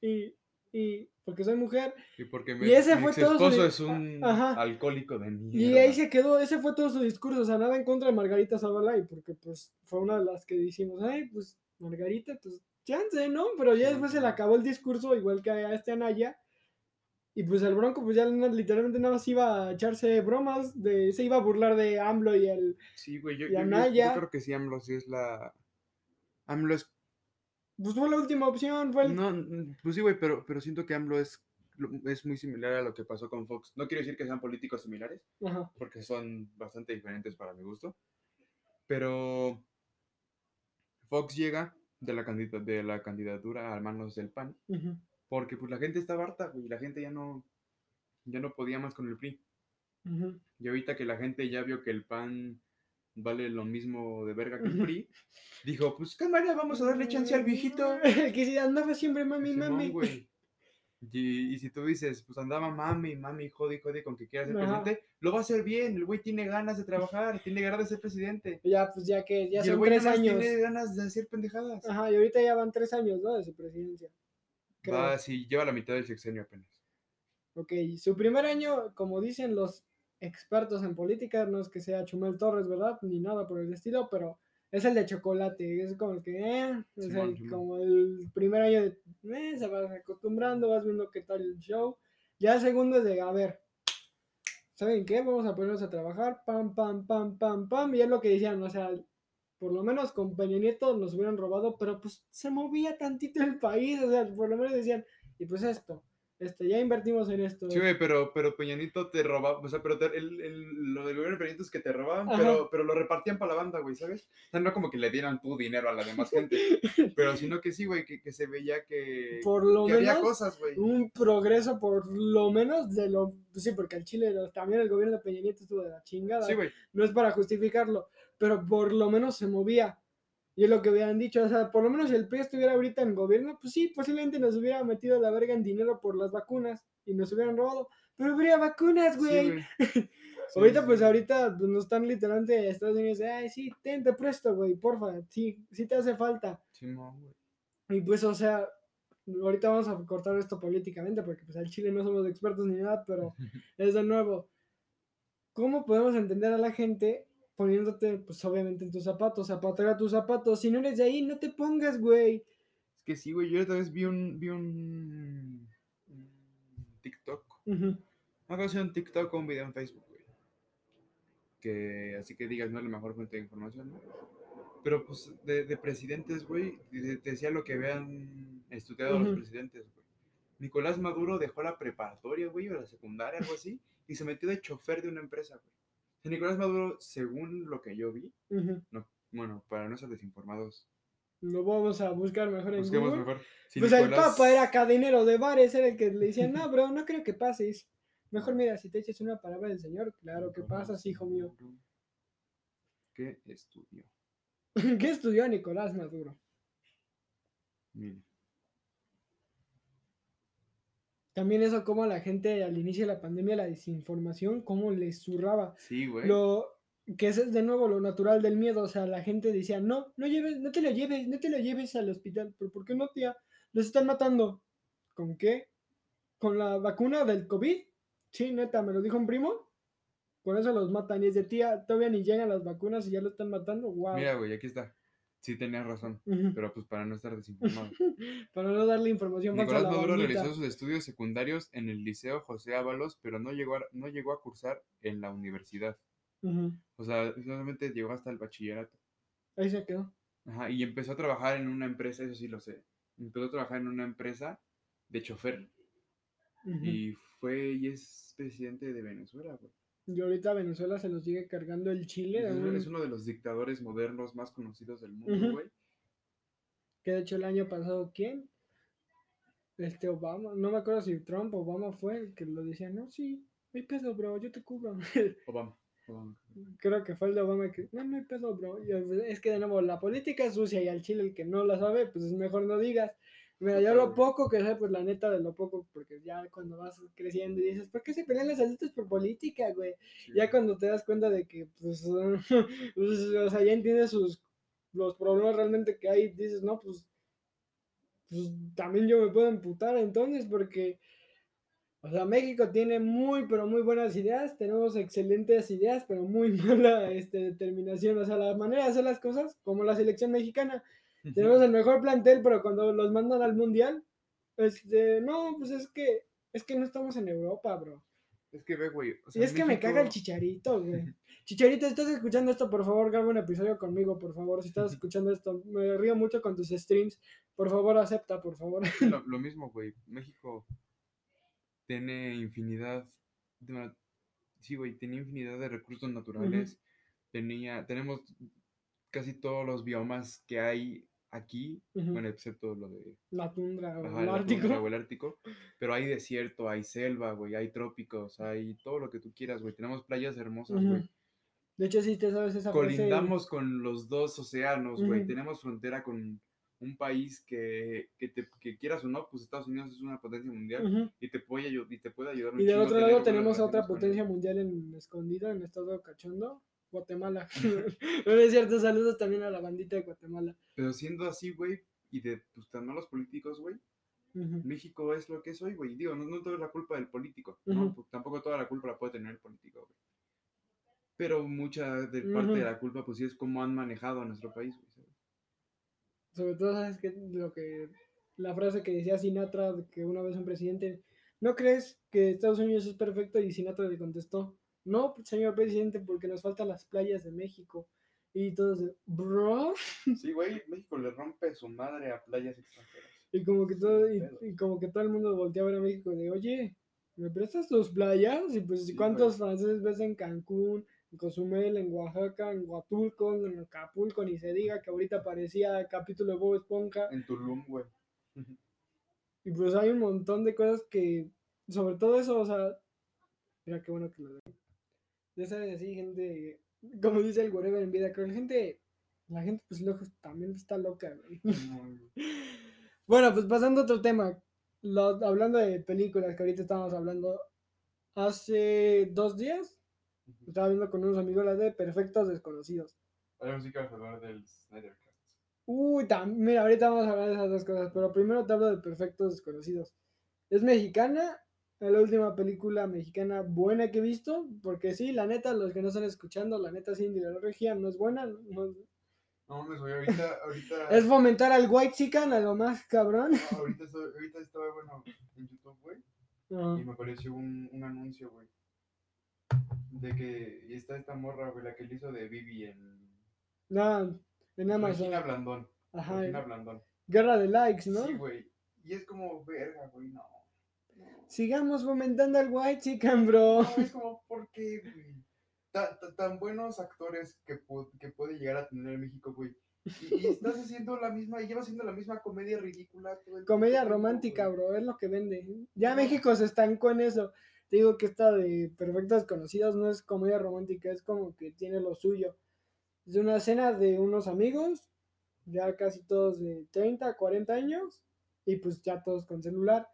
y, y porque soy mujer. Y porque Y ese mi fue todo su esposo di- es un Ajá. alcohólico de mierda. Y ahí se quedó, ese fue todo su discurso, o sea, nada en contra de Margarita Zavala, y porque pues fue una de las que dijimos, ay, pues Margarita, pues chance, ¿no? Pero ya Sí, después se le acabó el discurso, igual que a este Anaya, y pues el Bronco pues ya literalmente nada más iba a echarse bromas, de, se iba a burlar de AMLO y el... Sí, güey, yo, yo- yo- creo que sí, AMLO sí es la... AMLO es... Pues fue la última opción, fue el... No, pues sí, güey, pero, pero siento que AMLO es, es muy similar a lo que pasó con Fox. No quiero decir que sean políticos similares, Ajá. porque son bastante diferentes para mi gusto. Pero Fox llega de la, de la candidatura a manos del PAN, porque pues la gente estaba harta, güey, la gente ya no, ya no podía más con el PRI. Y ahorita que la gente ya vio que el PAN vale lo mismo de verga que el. PRI, dijo, pues cámara, vamos a darle chance al viejito. que si andaba siempre mami, Simón, mami. Y, y si tú dices, pues andaba mami, mami, jodi, jodi con que quiera ser Ajá. presidente, lo va a hacer bien. El güey tiene ganas de trabajar, tiene ganas de ser presidente. Ya, pues ya que ya y el son tres años. tiene ganas de hacer pendejadas. Ajá, y ahorita ya van tres años, ¿no? De su presidencia. creo. Va, sí, lleva la mitad del sexenio apenas. Ok, su primer año, como dicen los expertos en política, no es que sea Chumel Torres, ¿verdad? Ni nada por el estilo, pero es el de chocolate, es como el que, eh, es el- como el primer año de, eh, se vas acostumbrando, vas viendo qué tal el show. Ya el segundo es de, a ver, ¿saben qué? Vamos a ponernos a trabajar, pam, pam, pam, pam, pam, y es lo que decían, o sea, por lo menos con Peña Nieto nos hubieran robado, pero pues se movía tantito el país, o sea, por lo menos decían, y pues esto, este, ya invertimos en esto. Sí, güey, pero, pero Peñanito te robaba, o sea, pero te- el, el- lo del gobierno de Peñanito es que te robaban, Ajá. pero, pero lo repartían para la banda, güey, ¿sabes? O sea, no como que le dieran tu dinero a la demás gente, pero sino que sí, güey, que, que se veía que, Por lo que había cosas, güey. un progreso por lo menos de lo... pues sí, porque al Chile también el gobierno de Peña Nieto estuvo de la chingada. Sí, güey. no es para justificarlo, pero por lo menos se movía. Y es lo que habían dicho, o sea, por lo menos si el PRI estuviera ahorita en gobierno, pues sí, posiblemente nos hubiera metido la verga en dinero por las vacunas y nos hubieran robado. Pero habría vacunas, Sí, güey. güey. Sí, ahorita, sí, pues sí. ahorita pues, nos están literalmente Estados Unidos, ay, sí, ten, te presto, güey, porfa, sí, sí te hace falta. Simón, güey. Y pues, o sea, ahorita vamos a cortar esto políticamente porque pues al Chile no somos expertos ni nada, pero es de nuevo, ¿cómo podemos entender a la gente poniéndote, pues obviamente en tus zapatos, zapatear a tus zapatos? Si no eres de ahí, no te pongas, güey. Es que sí, güey, yo otra vez vi un, vi un, TikTok, Ujú, no creo que sea un TikTok o un video en Facebook, güey. Que así que digas, no es la mejor fuente de información, ¿no? Pero pues de, de presidentes, güey, te decía lo que habían estudiado los presidentes, güey. Nicolás Maduro dejó la preparatoria, güey, o la secundaria, algo así, y se metió de chofer de una empresa, güey. Nicolás Maduro, según lo que yo vi, no, bueno, para no ser desinformados, Lo vamos a buscar mejor en busquemos Google. mejor. Si pues el Papa era cadenero de bares, era el que le decía, no, bro, no creo que pases. Mejor mira, si te echas una palabra del Señor, claro que pasas, hijo mío. ¿Qué estudió? ¿Qué estudió Nicolás Maduro? Mire. También eso como la gente al inicio de la pandemia, la desinformación, cómo les zurraba. Sí, güey. Lo que es de nuevo lo natural del miedo, o sea, la gente decía, no, no lleves, no te lo lleves, no te lo lleves al hospital, pero ¿por qué no, tía? Los están matando. ¿Con qué? ¿Con la vacuna del COVID? Sí, neta, me lo dijo un primo. Con eso los matan. Y es de tía, todavía ni llegan las vacunas y ya lo están matando. Wow. Mira, güey, aquí está. Sí tenías razón, pero pues para no estar desinformado. Para no darle información falsa a Nicolás la Maduro realizó sus estudios secundarios en el Liceo José Ábalos, pero no llegó a, no llegó a cursar en la universidad. O sea, solamente llegó hasta el bachillerato. Ahí se quedó. Ajá, y empezó a trabajar en una empresa, eso sí lo sé. Empezó a trabajar en una empresa de chofer y fue y es presidente de Venezuela, güey. Y ahorita Venezuela se los sigue cargando el Chile. Es, un- es uno de los dictadores modernos más conocidos del mundo, güey. Que de hecho el año pasado, ¿quién? Este Obama, no me acuerdo si Trump o Obama fue el que lo decía, no, sí, no hay pedo, bro, yo te cubro. Obama. Obama. Creo que fue el de Obama que, no, no hay pedo, bro. Es que de nuevo, la política es sucia y al Chile el que no la sabe, pues es mejor no digas. Mira, yo lo poco que sé, pues la neta de lo poco, porque ya cuando vas creciendo y dices, ¿por qué se pelean los adultos por política, güey? Sí, Ya cuando te das cuenta de que, pues, pues, o sea, ya entiendes sus, los problemas realmente que hay, dices, no, pues, pues también yo me puedo emputar entonces, porque, o sea, México tiene muy, pero muy buenas ideas, tenemos excelentes ideas, pero muy mala este, determinación, o sea, la manera de hacer las cosas, como la selección mexicana, tenemos el mejor plantel, pero cuando los mandan al mundial, este, no, pues es que, es que no estamos en Europa, bro. Es que ve, güey. o Y sea, es que me caga el chicharito, güey. Chicharito, estás escuchando esto, por favor, graba un episodio conmigo, por favor. Si estás escuchando esto, me río mucho con tus streams. Por favor, acepta, por favor. Lo, lo mismo, güey. México tiene infinidad. de sí, güey, tiene infinidad de recursos naturales. Tenía, tenemos casi todos los biomas que hay aquí, bueno, excepto lo de La tundra o ajá, el Ártico. tundra o el Ártico. Pero hay desierto, hay selva, güey, hay trópicos, hay todo lo que tú quieras, güey. Tenemos playas hermosas, güey. De hecho, sí te sabes esa. Colindamos con los dos océanos, güey. Tenemos frontera con un país que, que, te, que quieras o no, pues Estados Unidos es una potencia mundial y, te puede, y te puede ayudar Y del otro lado tenemos a otra potencia mundial en escondida, en estado cachondo, Guatemala. no es cierto, saludos también a la bandita de Guatemala. Pero siendo así, güey, y de pues, tan malos políticos, güey. México es lo que es hoy, güey. Digo, no, no toda es la culpa del político. Pues, tampoco toda la culpa la puede tener el político, güey. Pero mucha de parte de la culpa, pues sí es cómo han manejado a nuestro país, güey. ¿sabes? Sobre todo, ¿sabes qué? Lo que, la frase que decía Sinatra, que una vez un presidente, ¿no crees que Estados Unidos es perfecto? Y Sinatra le contestó, no, señor presidente, porque nos faltan las playas de México. Y todos, de, bro, Sí, güey, México le rompe su madre a playas extranjeras. Y como que todo, y, y como que todo el mundo voltea a ver a México de, oye, ¿me prestas tus playas? Y pues, Sí, ¿cuántos franceses ves en Cancún, en Cozumel, en Oaxaca, en Huatulco, en Acapulco? Ni se diga que ahorita parecía capítulo de Bob Esponja. En Tulum, güey. Y pues hay un montón de cosas que, sobre todo eso, o sea, mira qué bueno que lo veo. Ya sabes, así, gente, como dice el Whatever en vida, creo que la gente, la gente, pues, loco, también está loca, güey. Bueno, pues pasando a otro tema, lo- hablando de películas que ahorita estábamos hablando, hace dos días estaba viendo con unos amigos la de Perfectos Desconocidos. Ahora sí que hablar del Snyder Cut. Uy, mira, ahorita vamos a hablar de esas dos cosas, pero primero te hablo de Perfectos Desconocidos. Es mexicana, es la última película mexicana buena que he visto, porque sí, la neta, los que no están escuchando, la neta, Cindy la regia no es buena, no- No mames, güey, ahorita, ahorita. es fomentar al white chican a lo más cabrón. no, ahorita, estoy- ahorita estaba, bueno, en YouTube, güey. Y me apareció un, un anuncio, güey. De que y está esta morra, güey, la que le hizo de Vivi en. No, en Amazon. Regina Blandón. Ajá, Regina Blandón. guerra de likes, ¿no? Sí, güey. Y es como, verga, güey, no. Sigamos fomentando al white chican, bro. No, es como, ¿por qué, güey? Ta- ta- tan buenos actores que, que puede llegar a tener México, güey. Y, y estás haciendo la misma, y llevas haciendo la misma comedia ridícula. todo el Comedia tiempo, romántica, güey. bro, es lo que vende. Ya. México se estancó en eso. Te digo que esta de Perfectos Desconocidos no es comedia romántica, es como que tiene lo suyo. Es una cena de unos amigos, ya casi todos de 30, 40 años, y pues ya todos con celular.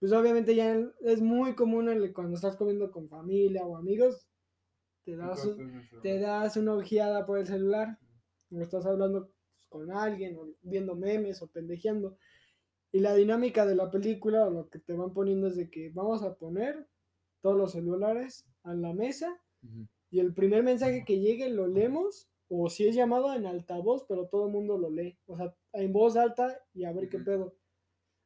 Pues obviamente ya es muy común el- cuando estás comiendo con familia o amigos, te das, un- te das una ojeada por el celular, o estás hablando con alguien, o viendo memes, o pendejeando. Y la dinámica de la película, o lo que te van poniendo es de que vamos a poner todos los celulares a la mesa, y el primer mensaje que llegue lo leemos, o si es llamado en altavoz, pero todo el mundo lo lee. O sea, en voz alta y a ver qué pedo.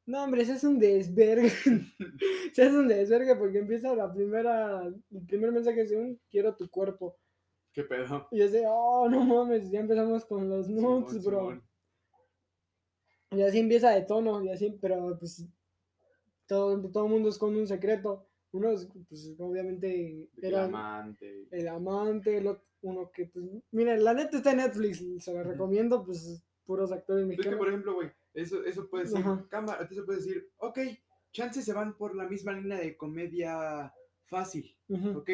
No, hombre, ese es un desvergue. ese es un desvergue porque empieza la primera, el primer mensaje es un quiero tu cuerpo. ¿Qué pedo? Y de, oh, no mames, ya empezamos con los nudes, Simón, bro. Simón. Y así empieza de tono, y así, pero pues todo, todo el mundo es con un secreto. Unos, pues obviamente el amante. el amante, el ot- uno que, pues, miren, la neta está en Netflix, se la recomiendo, pues, puros actores Es que, mexicanos. por ejemplo, güey, eso, eso puede Ajá. cámara, eso puede decir, ok, chances se van por la misma línea de comedia fácil, ok,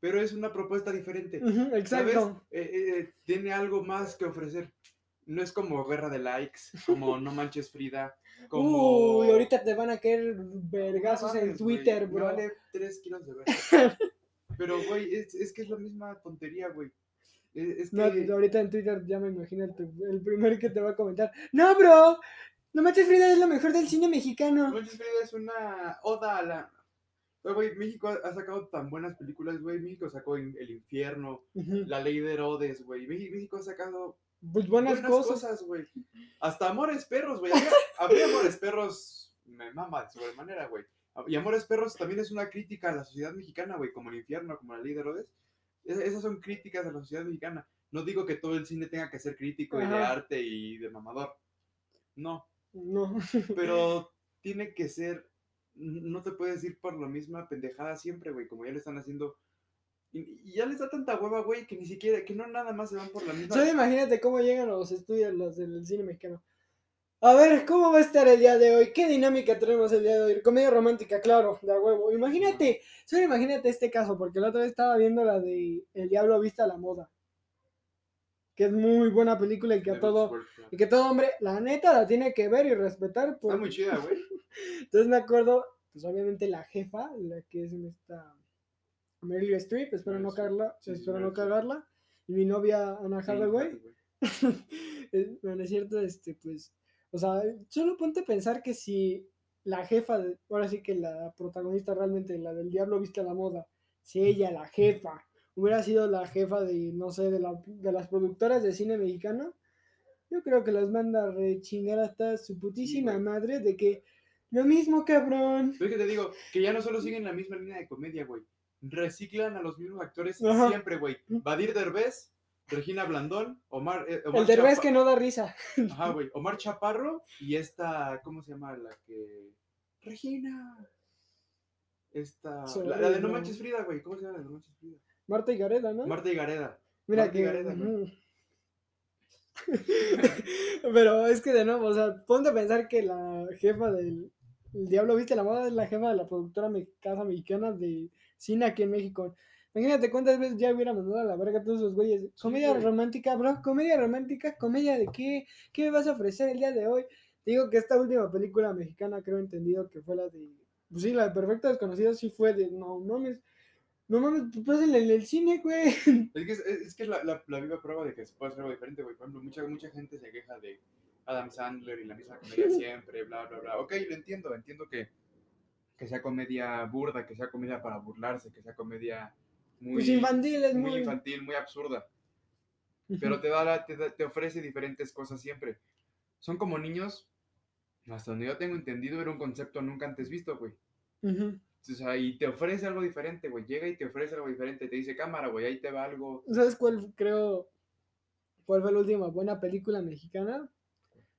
pero es una propuesta diferente. exacto. Eh, eh, tiene algo más que ofrecer. No es como Guerra de Likes, como No Manches Frida, como... Uy, ahorita te van a caer vergazos No en Twitter, me bro. vale 3 kilos de ver. Pero, güey, es, es que es la misma tontería, güey. Es, que... No, ahorita en Twitter ya me imagino el, el primer que te va a comentar. No, bro, no manches Frida es lo mejor del cine No mexicano. Manches Frida es una oda a la... Güey, México ha, sacado tan buenas películas, güey. México sacó El Infierno, La Ley de Herodes, güey. México, ha sacado Pues buenas, cosas. güey. Hasta Amores Perros, güey. Había Amores Perros, me mama de sobremanera, güey. Y Amores Perros también es una crítica a la sociedad mexicana, güey, como el infierno, como la ley de Herodes. Es- esas son críticas a la sociedad mexicana. No digo que todo el cine tenga que ser crítico y de arte y de mamador. No, No. pero tiene que ser. No te puedes ir por la misma pendejada siempre, güey, como ya le están haciendo. Y, y ya les da tanta hueva, güey, que ni siquiera, que no nada más se van por la misma. Solo imagínate cómo llegan los estudios, los del cine mexicano. A ver, ¿cómo va a estar el día de hoy? ¿Qué dinámica tenemos el día de hoy? Comedia romántica, claro, de a huevo. Imagínate, solo imagínate este caso, porque la otra vez estaba viendo la de El Diablo Vista a la Moda. Que es muy buena película y que a todo, y que todo hombre, la neta, la tiene que ver y respetar. Está porque- muy chida, güey. Entonces me acuerdo, pues obviamente la jefa, la que es esta Meryl Streep, espero no cagarla, Sí, sí, espero no cagarla. Y mi novia Ana Sí, Hathaway. güey. Eh, no, no es cierto, este, pues, o sea, solo ponte a pensar que si la jefa, de- ahora sí que la protagonista realmente, la del diablo viste a la moda, si ella, la jefa, hubiera sido la jefa de, no sé, de, la- de las productoras de cine mexicano, yo creo que las manda a rechingar hasta su putísima madre de que lo mismo, cabrón. Pero es que te digo, que ya no solo siguen la misma línea de comedia, güey. Reciclan a los mismos actores Ajá. siempre, güey. Badir Derbez, Regina Blandón, Omar, eh, El derbez Chapa- que no da risa. Ajá, güey. Omar Chaparro y esta, ¿cómo se llama? La que. Regina. Esta. La, la de No Manches Frida, güey. ¿Cómo se llama la de No Manches Frida? Marta y Gareda, ¿no? Marta y Gareda. Mira Marta y que. Gareda, güey. ujú. Pero es que de nuevo, o sea, ponte a pensar que la jefa del el Diablo Viste la Moda es la jefa de la productora me- casa mexicana de cine aquí en México. Imagínate cuántas veces ya hubiera mandado a la verga a todos esos güeyes. Comedia romántica, bro, comedia romántica, comedia de qué, ¿qué me vas a ofrecer el día de hoy? Te digo que esta última película mexicana, creo entendido que fue la de, pues sí, la de Perfecto Desconocido, sí fue de, no mames, no mames, pues en el, el cine, güey. Es que es, es que la, la, la viva prueba de que se puede hacer algo diferente, güey. Por ejemplo, mucha, mucha gente se queja de Adam Sandler y la misma comedia siempre, bla, bla, bla. Ok, lo entiendo, entiendo que, que sea comedia burda, que sea comedia para burlarse, que sea comedia muy, Pues infantil, es muy muy... infantil, muy absurda. Pero te, da la- te, te ofrece diferentes cosas siempre. Son como niños, hasta donde yo tengo entendido, era un concepto nunca antes visto, güey. O sea, y te ofrece algo diferente, güey. Llega y te ofrece algo diferente. Te dice, cámara, güey, ahí te va algo. ¿Sabes cuál creo? ¿Cuál fue la última buena película mexicana?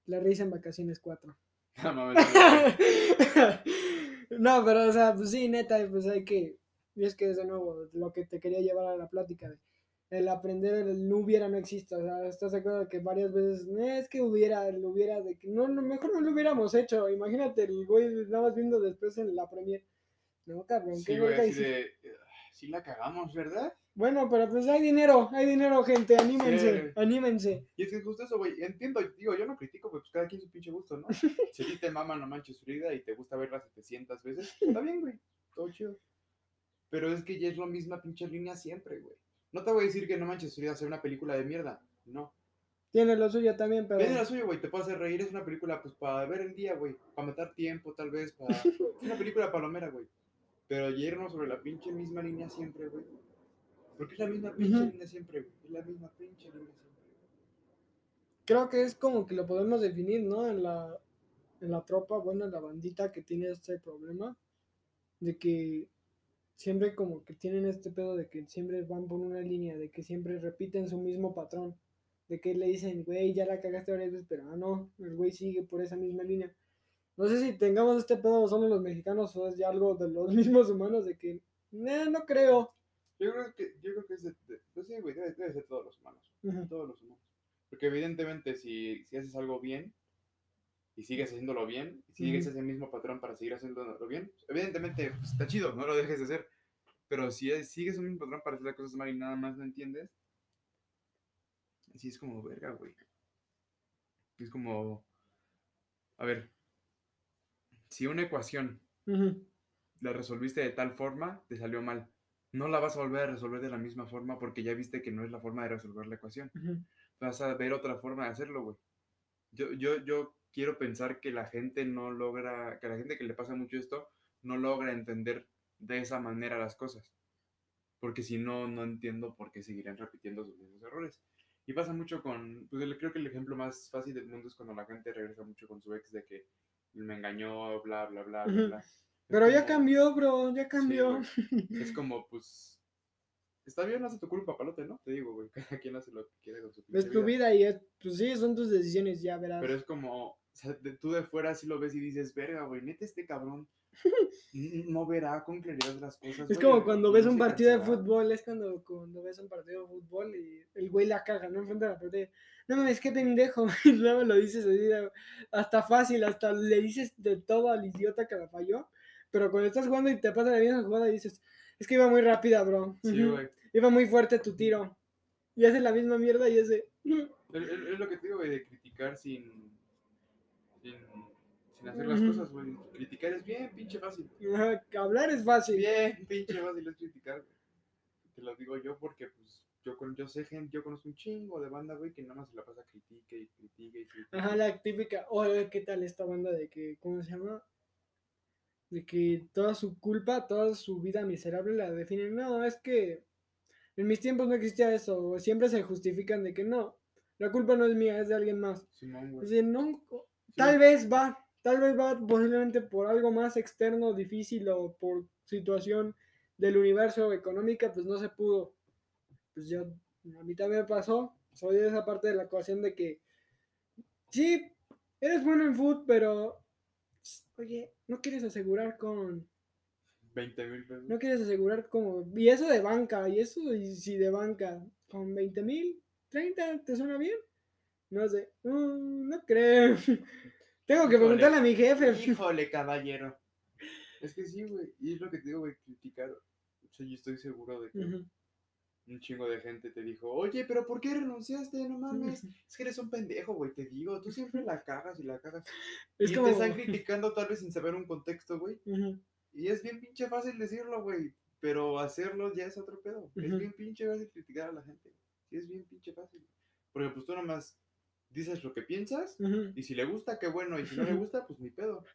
La risa en vacaciones 4. No mames, no, güey. no, pero o sea, pues sí, neta, pues hay que. Y es que es de nuevo lo que te quería llevar a la plática. de El aprender el no hubiera no existe. O sea, estás de acuerdo que varias veces "Eh, es que hubiera, el hubiera, de que no, no, mejor no lo hubiéramos hecho. Imagínate el güey nada más viendo después en la premier. No, cabrón, Sí, qué güey, hiciste? de. "Ah, Sí la cagamos, ¿verdad? Bueno, pero pues hay dinero, hay dinero, gente, anímense, Sí. anímense. Y es que es justo eso, güey. Entiendo, digo, yo no critico, pues cada quien su pinche gusto, ¿no? Si a ti te mama No Manches Frida y te gusta verla 700 veces, está bien, güey. Todo chido. Pero es que ya es la misma pinche línea siempre, güey. No te voy a decir que No Manches Frida sea una película de mierda. No. Tiene lo suyo también, pero. Tiene la suya, güey. Te puede hacer reír. Es una película, pues, para ver el día, güey. Para matar tiempo, tal vez. Para... Es una película palomera, güey. Pero ya irnos sobre la pinche misma línea siempre, güey. Porque es la misma pinche línea siempre, güey. Es la misma pinche línea siempre. creo que es como que lo podemos definir, ¿no? En la, en la tropa, bueno, en la bandita que tiene este problema, de que siempre como que tienen este pedo de que siempre van por una línea, de que siempre repiten su mismo patrón, de que le dicen, güey, ya la cagaste varias veces, pero ah, no, el güey sigue por esa misma línea. No sé si tengamos este pedo solo los mexicanos o es ya algo de los mismos humanos, de que, "Nah, no creo. Yo creo que, yo creo que es de, de- pues sí, güey, debe, debe ser todos los humanos. Ujú. Todos los humanos. Porque evidentemente si, si haces algo bien y sigues haciéndolo bien, y sigues ese mismo patrón para seguir haciéndolo bien, evidentemente pues, está chido, no lo dejes de hacer. Pero si es- sigues un mismo patrón para hacer las cosas mal y nada más no entiendes, sí es como verga, güey. Es como, a ver, si una ecuación la resolviste de tal forma, te salió mal. No la vas a volver a resolver de la misma forma porque ya viste que no es la forma de resolver la ecuación. Vas a ver otra forma de hacerlo, güey. Yo, yo, yo quiero pensar que la gente no logra, que la gente que le pasa mucho esto, no logra entender de esa manera las cosas. Porque si no, no entiendo por qué seguirán repitiendo sus mismos errores. Y pasa mucho con, pues creo que el ejemplo más fácil del mundo es cuando la gente regresa mucho con su ex de que me engañó, bla, bla, bla, bla. Es Pero ya cambió, bro, ya Sí, cambió. güey. Es como, pues. Está bien, hace tu culpa, palote, ¿no? Te digo, güey. Cada quien hace lo que quiere con su Es pinche tu vida y es, pues sí, son tus decisiones, ya verás. Pero es como. O sea, de- tú de fuera sí lo ves y dices, verga, güey, neta este cabrón no verá con claridad las cosas. Es güey, como cuando ves un partido de cansará". fútbol, es cuando, cuando ves un partido de fútbol y el güey la caga, ¿no? Enfrente de la pelota. No mames, qué pendejo. Y luego lo dices así, hasta fácil, hasta le dices de todo al idiota que la falló. Pero cuando estás jugando y te pasa la misma jugada y dices, es que iba muy rápida, bro. Sí, güey. Iba muy fuerte tu tiro. Y hace la misma mierda y ese. Es, es- es lo que te digo, güey, de criticar sin. Sin, sin hacer las cosas, güey. Criticar es bien, pinche fácil. Ajá, hablar es fácil. Bien, pinche fácil es criticar, güey. Te lo digo yo porque, pues, yo, con, yo sé gente, yo conozco un chingo de banda, güey, que nada más se la pasa critique y critique y critique. Ajá, la típica, oye, ¿qué tal esta banda de que, ¿cómo se llama? De que toda su culpa, toda su vida miserable la definen. No, es que en mis tiempos no existía eso. o Siempre se justifican de que no, la culpa no es mía, es de alguien más. Simón, güey. Es decir, no, tal vez va, tal vez va posiblemente por algo más externo, difícil o por situación del universo económica, pues no se pudo. Pues yo A mí también me pasó. Soy de esa parte de la ecuación de que sí, eres bueno en fútbol, pero oye, no quieres asegurar con 20 mil pesos. no quieres asegurar como y eso de banca y eso y si de banca con 20 mil, 30, ¿te suena bien? No sé, "Mm, no creo. Tengo que Híjole. preguntarle a mi jefe. Híjole, caballero. Es que sí, güey. Y es lo que te digo, güey, criticar. O sea, yo estoy seguro de que un chingo de gente te dijo, oye, pero ¿por qué renunciaste? No mames. Es que eres un pendejo, güey. Te digo, tú siempre la cagas y la cagas. Es y como te están criticando tal vez sin saber un contexto, güey. Y es bien pinche fácil decirlo, güey. Pero hacerlo ya es otro pedo. Es bien pinche fácil criticar a la gente. Sí, es bien pinche fácil. Porque pues tú nomás dices lo que piensas. Y si le gusta, qué bueno. Y si no le gusta, pues ni pedo.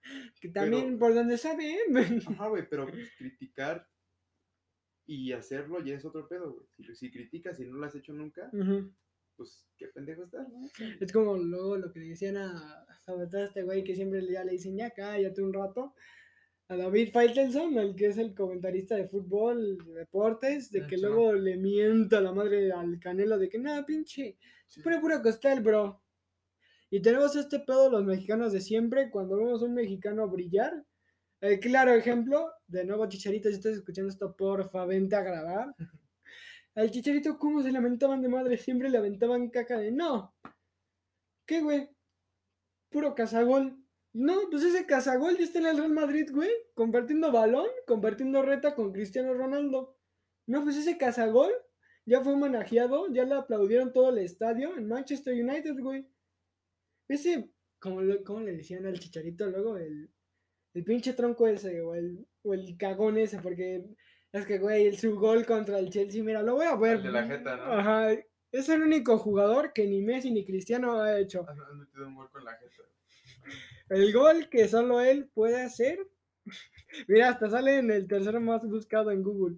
Que también Pero- por donde saben. Ajá, güey, pero pues, criticar y hacerlo ya es otro pedo, güey. Si, si criticas y no lo has hecho nunca, pues qué pendejo estás, ¿no? Es como luego lo que le decían a, sobre todo a este güey que siempre ya le dicen ya cállate un rato. A David Faitelson, el que es el comentarista de fútbol, de deportes, de Ah, que luego le mienta la madre al Canelo de que no, pinche, Sí. pura pura costal, bro. Y tenemos este pedo los mexicanos de siempre, cuando vemos a un mexicano brillar. El claro ejemplo, de nuevo Chicharito, si estás escuchando esto, porfa, vente a grabar. Al Chicharito, ¿cómo se lamentaban de madre? Siempre le aventaban caca de no. ¿Qué, güey? Puro cazagol. No, pues ese cazagol ya está en el Real Madrid, güey. Compartiendo balón, compartiendo reta con Cristiano Ronaldo. No, pues ese cazagol ya fue homenajeado, ya le aplaudieron todo el estadio en Manchester United, güey. Ese, como le, ¿cómo le decían al chicharito luego? El, el pinche tronco ese, o el, o el cagón ese, porque es que, güey, el su gol contra el Chelsea, mira, lo voy a ver. El de la jeta, ¿no? Ajá. Es el único jugador que ni Messi ni Cristiano ha hecho. Has has metido un gol con la jeta. El gol que solo él puede hacer. Mira, hasta sale en el tercero más buscado en Google.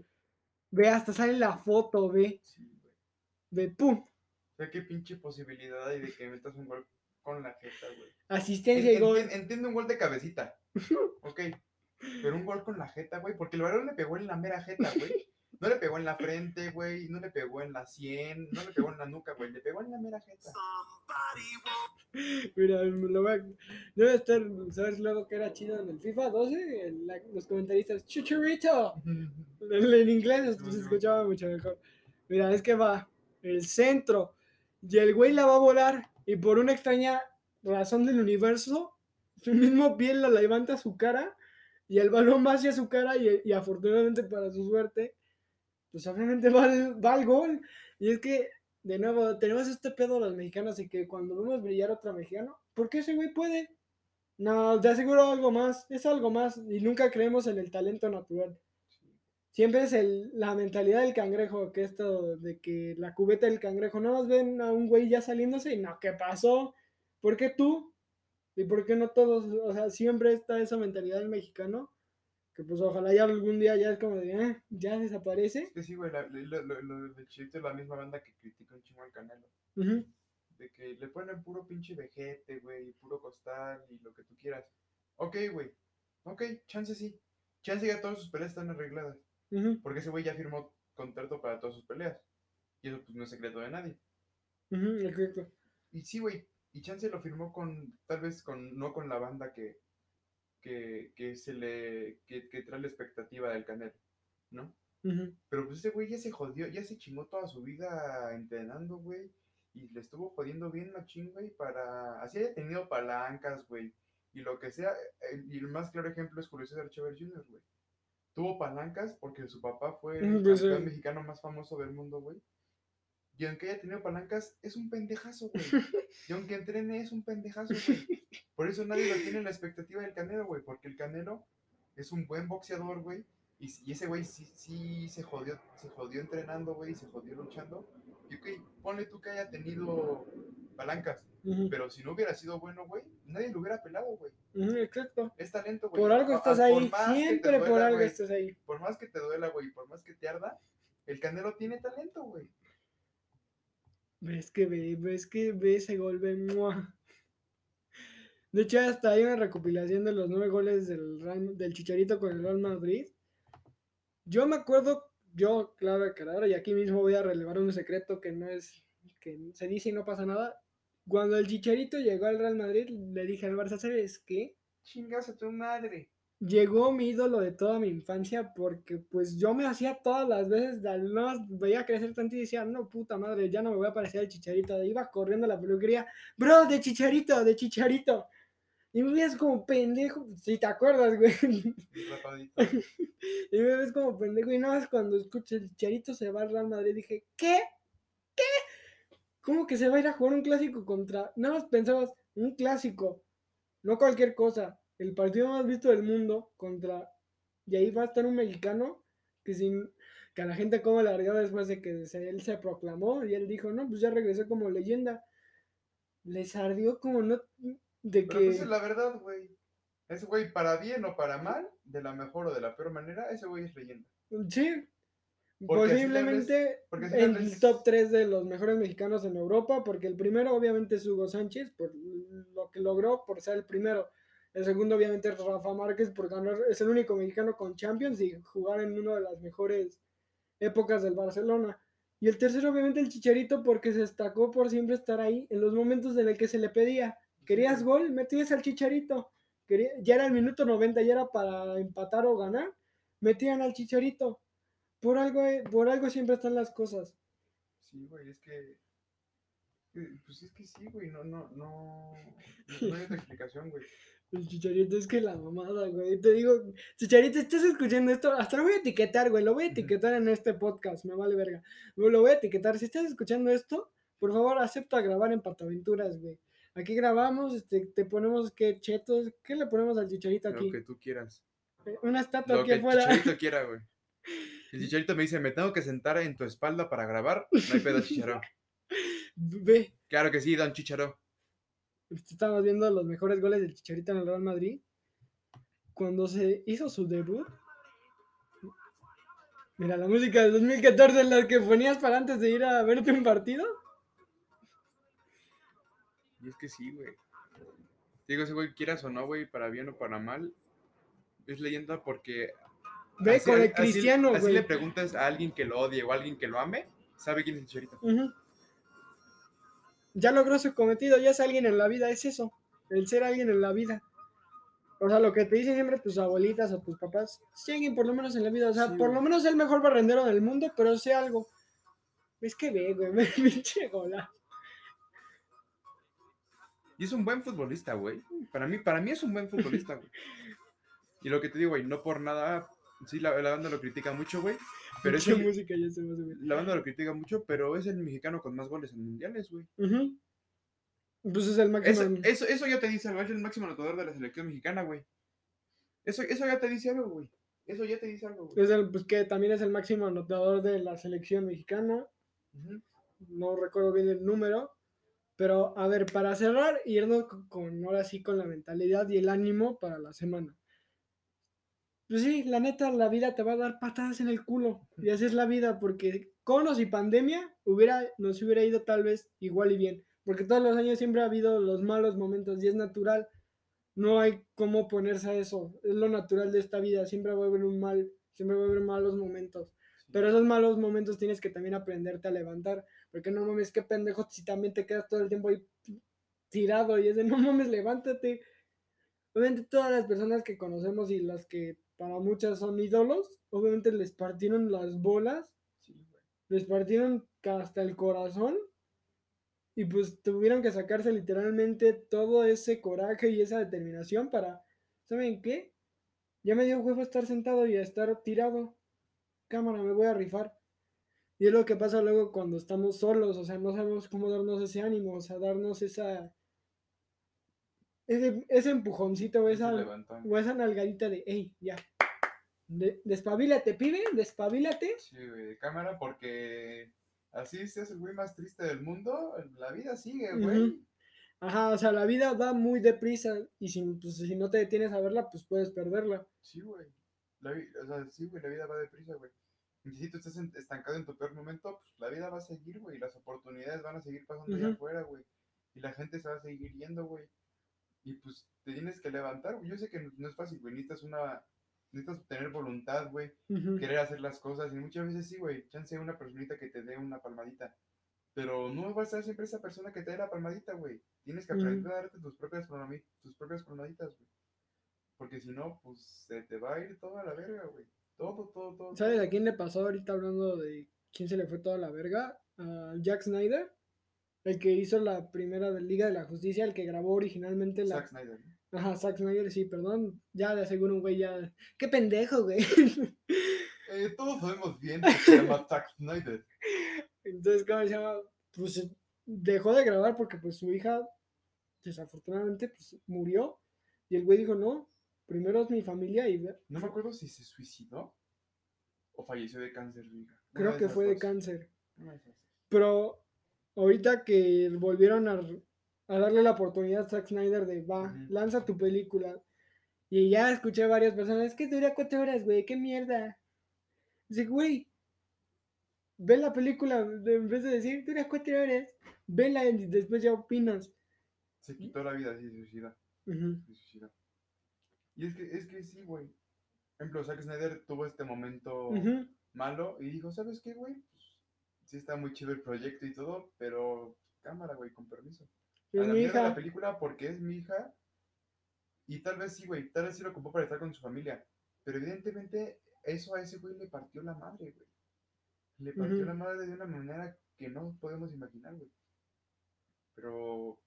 Ve, hasta sale la foto, ve. Sí, güey. Ve, pum. O sea, qué pinche posibilidad hay de que metas un gol con la jeta, güey. Asistencia y gol. enti- Entiendo un gol de cabecita. Ok. Pero un gol con la jeta, güey. Porque el balón le pegó en la mera jeta, güey. No le pegó en la frente, güey. No le pegó en la sien. No le pegó en la nuca, güey. Le pegó en la mera jeta. Mira, lo voy a- Debe estar, ¿sabes luego que era chido en el FIFA 12? El- la- los comentaristas, Chuchurito. En, en inglés se escuchaba mucho mejor. Mira, es que va el centro y el güey la va a volar y por una extraña razón del universo, su mismo piel la levanta a su cara y el balón va hacia su cara y, y afortunadamente para su suerte, pues obviamente va al, va al gol. Y es que, de nuevo, tenemos este pedo los mexicanos y que cuando vemos brillar a otro mexicano, ¿por qué ese güey puede? No, te aseguro algo más, es algo más y nunca creemos en el talento natural. Siempre es el- la mentalidad del cangrejo, que esto de que la cubeta del cangrejo, no más ven a un güey ya saliéndose y no, ¿qué pasó? ¿Por qué tú? ¿Y por qué no todos? O sea, siempre está esa mentalidad del mexicano, que pues ojalá ya algún día ya es como de, "Ah, ya desaparece. Es que sí, güey. Lo, lo, lo de Chivito es la misma banda que critica un chingo al Canelo. De que le ponen puro pinche vejete, güey. Puro costal y lo que tú quieras. Ok, güey. Ok, chance sí. Chance ya todas sus peleas están arregladas. Porque ese güey ya firmó contrato para todas sus peleas. Y eso pues no es secreto de nadie. ujú, exacto. Y sí, güey. Y Chance lo firmó con, tal vez con, no con la banda que, que, que se le, que, que trae la expectativa del Canelo, ¿no? Ujú, Pero pues ese güey ya se jodió, ya se chingó toda su vida entrenando, güey. Y le estuvo jodiendo bien machín, güey, para... Así haya tenido palancas, güey. Y lo que sea. eh, Y el más claro ejemplo es Julio César Chávez Jr., güey. Tuvo palancas porque su papá fue el pues, campeón mexicano más famoso del mundo, güey. Y aunque haya tenido palancas, es un pendejazo, güey. Y aunque entrene, es un pendejazo, güey. Por eso nadie lo tiene en la expectativa del Canelo, güey. Porque el Canelo es un buen boxeador, güey. Y, y ese güey sí, sí se jodió, se jodió entrenando, güey, y se jodió luchando. Y ok, ponle tú que haya tenido palancas. Pero si no hubiera sido bueno, güey, nadie lo hubiera pelado, güey. exacto. Es talento, güey. Por algo estás ahí, siempre por algo estás ahí. Por más que te duela, güey, por más que te arda, el Canelo tiene talento, güey. Ves que ve, ves que ve ese gol, ve. ¡mua! De hecho, hasta hay una recopilación de los nueve goles del, Real- del Chicharito con el Real Madrid. Yo me acuerdo yo, claro, claro, y aquí mismo voy a relevar un secreto que no es, que se dice y no pasa nada. Cuando el Chicharito llegó al Real Madrid, le dije al Barça, ¿sabes qué? Chingas a tu madre. Llegó mi ídolo de toda mi infancia porque pues yo me hacía todas las veces, no veía crecer tanto y decía, no, puta madre, ya no me voy a parecer al Chicharito. Iba corriendo a la peluquería, bro, de Chicharito, de Chicharito. Y me ves como pendejo, si te acuerdas, güey. Y me ves como pendejo. Y nada más cuando escuché el Chicharito se va al Real Madrid, dije. ¿Qué? ¿Cómo que se va a ir a jugar un clásico contra.? Nada más pensabas, un clásico, no cualquier cosa. El partido más visto del mundo contra. Y ahí va a estar un mexicano que sin. Que a la gente como le ardió después de que se- él se proclamó y él dijo, no, pues ya regresé como leyenda. Les ardió como no. De Pero que. pues es la verdad, güey. Ese güey, para bien o para mal, de la mejor o de la peor manera, ese güey es leyenda. Sí. Porque Posiblemente en el top 3 de los mejores mexicanos en Europa, porque el primero obviamente es Hugo Sánchez, por lo que logró por ser el primero. El segundo obviamente es Rafa Márquez, por ganar, es el único mexicano con Champions y jugar en una de las mejores épocas del Barcelona. Y el tercero obviamente el Chicharito, porque se destacó por siempre estar ahí en los momentos en el que se le pedía. ¿Querías gol? Metías al Chicharito. Quería- ya era el minuto 90, ya era para empatar o ganar. Metían al Chicharito. Por algo, por algo siempre están las cosas. Sí, güey, es que. eh, Pues es que sí, güey, no, no, no. No hay otra explicación, güey. El Chicharito es que la mamada, güey. Te digo, Chicharito, estás escuchando esto, hasta lo voy a etiquetar, güey. Lo voy a etiquetar en este podcast, me vale verga. Lo voy a etiquetar. Si estás escuchando esto, por favor, acepta grabar en Pataventuras, güey. Aquí grabamos, este, te ponemos qué chetos, ¿qué le ponemos al Chicharito aquí? Lo que tú quieras. Eh, Una estatua Lo aquí que el chicharito quiera, güey. El chicharito me dice, me tengo que sentar en tu espalda para grabar. No hay pedo, chicharó. Ve, Claro que sí, don chicharó. estamos viendo los mejores goles del Chicharito en el Real Madrid. Cuando se hizo su debut. Mira, la música del 2014 en la que ponías para antes de ir a verte un partido. Y es que sí, güey. Digo, ese güey, quieras o no, güey, para bien o para mal, es leyenda porque. Ve así- con el así- Cristiano, Así güey. le preguntas a alguien que lo odie o a alguien que lo ame, sabe quién es el chicharito. Ujú. Ya logró su cometido, ya es alguien en la vida, es eso, el ser alguien en la vida. O sea, lo que te dicen siempre tus abuelitas o tus papás, sí, alguien por lo menos en la vida, o sea, Sí, por güey. lo menos es el mejor barrendero del mundo, pero sé algo. Es que ve, güey, me pinche gola. Y es un buen futbolista, güey. Para mí, para mí es un buen futbolista, güey. Y lo que te digo, güey, no por nada. Sí, la, la banda lo critica mucho, güey. Pero es el- música ya se la banda lo critica mucho, pero es el mexicano con más goles en mundiales, güey. Ujú. Pues es el máximo. Eso, eso, eso ya te dice algo, es el máximo anotador de la selección mexicana, güey. Eso, eso ya te dice algo, güey. Eso ya te dice algo, güey. es el, pues que también es el máximo anotador de la selección mexicana. No recuerdo bien el número, pero a ver, para cerrar, irnos co- con, ahora sí con la mentalidad y el ánimo para la semana. Pues sí, la neta, la vida te va a dar patadas en el culo, y así es la vida, porque conos y pandemia hubiera, nos hubiera ido tal vez igual y bien, porque todos los años siempre ha habido los malos momentos y es natural, no hay cómo ponerse a eso, es lo natural de esta vida, siempre va a haber un mal, siempre va a haber malos momentos. Pero esos malos momentos tienes que también aprenderte a levantar. Porque no mames, qué pendejo si también te quedas todo el tiempo ahí tirado y es de no mames, levántate. Obviamente todas las personas que conocemos y las que para muchas son ídolos, obviamente les partieron las bolas, Sí, les partieron hasta el corazón y pues tuvieron que sacarse literalmente todo ese coraje y esa determinación para, ¿saben qué? Ya me dio huevo estar sentado y a estar tirado. Cámara, me voy a rifar. Y es lo que pasa luego cuando estamos solos, o sea, no sabemos cómo darnos ese ánimo, o sea, darnos esa. Ese, ese empujoncito o esa, levantó. o esa nalgadita de, hey, ya. De, despabilate, pibe, despabilate. Sí, güey, de cámara, porque así seas el güey más triste del mundo, la vida sigue, güey. Ujú. Ajá, o sea, la vida va muy deprisa y si, pues, si no te detienes a verla, pues puedes perderla. Sí, güey. La o sea, sí, güey, la vida va deprisa, güey. Y si tú estás estancado en tu peor momento, pues la vida va a seguir, güey. y Las oportunidades van a seguir pasando allá afuera, güey. Y la gente se va a seguir yendo, güey. Y pues te tienes que levantar. Yo sé que no, es fácil, güey. Necesitas una, necesitas tener voluntad, güey, Ujú. querer hacer las cosas. Y muchas veces sí, güey, chance una personita que te dé una palmadita. Pero no va a ser siempre esa persona que te dé la palmadita, güey. Tienes que aprender a darte tus propias, tus propias palmaditas, güey. Porque si no, pues se te va a ir toda la verga, güey. Todo, todo, todo. ¿Sabes a quién le pasó ahorita hablando de quién se le fue toda la verga? A Jack Snyder, el que hizo la primera de Liga de la Justicia, el que grabó originalmente la... Zack Snyder. Ajá, Zack Snyder, sí, perdón. Ya de seguro un güey ya... ¡Qué pendejo, güey! Eh, todos sabemos bien que se llama Zack Snyder. Entonces, ¿cómo se llama? Pues dejó de grabar porque pues su hija, desafortunadamente, pues murió. Y el güey dijo, no, primero es mi familia y... ve-". No me acuerdo si se suicidó o falleció de cáncer hija. Creo que fue de dos. cáncer. De. Pero ahorita que volvieron a, a darle la oportunidad a Zack Snyder de, va, lanza tu película. Y ya escuché varias personas, es que dura cuatro horas, güey, qué mierda. Dice, güey, ve la película, en vez de decir, dura cuatro horas, vela y después ya opinas. Se quitó la vida, sí, se suicidó. Y es que, es que sí, güey. Por ejemplo, Zack Snyder tuvo este momento malo y dijo, ¿sabes qué, güey? Pues, sí está muy chido el proyecto y todo, pero cámara, güey, con permiso. A la mi mierda la hija. película porque es mi hija. Y tal vez sí, güey, tal vez sí lo ocupó para estar con su familia. Pero evidentemente eso a ese güey le partió la madre, güey. Le partió la madre de una manera que no podemos imaginar, güey. Pero,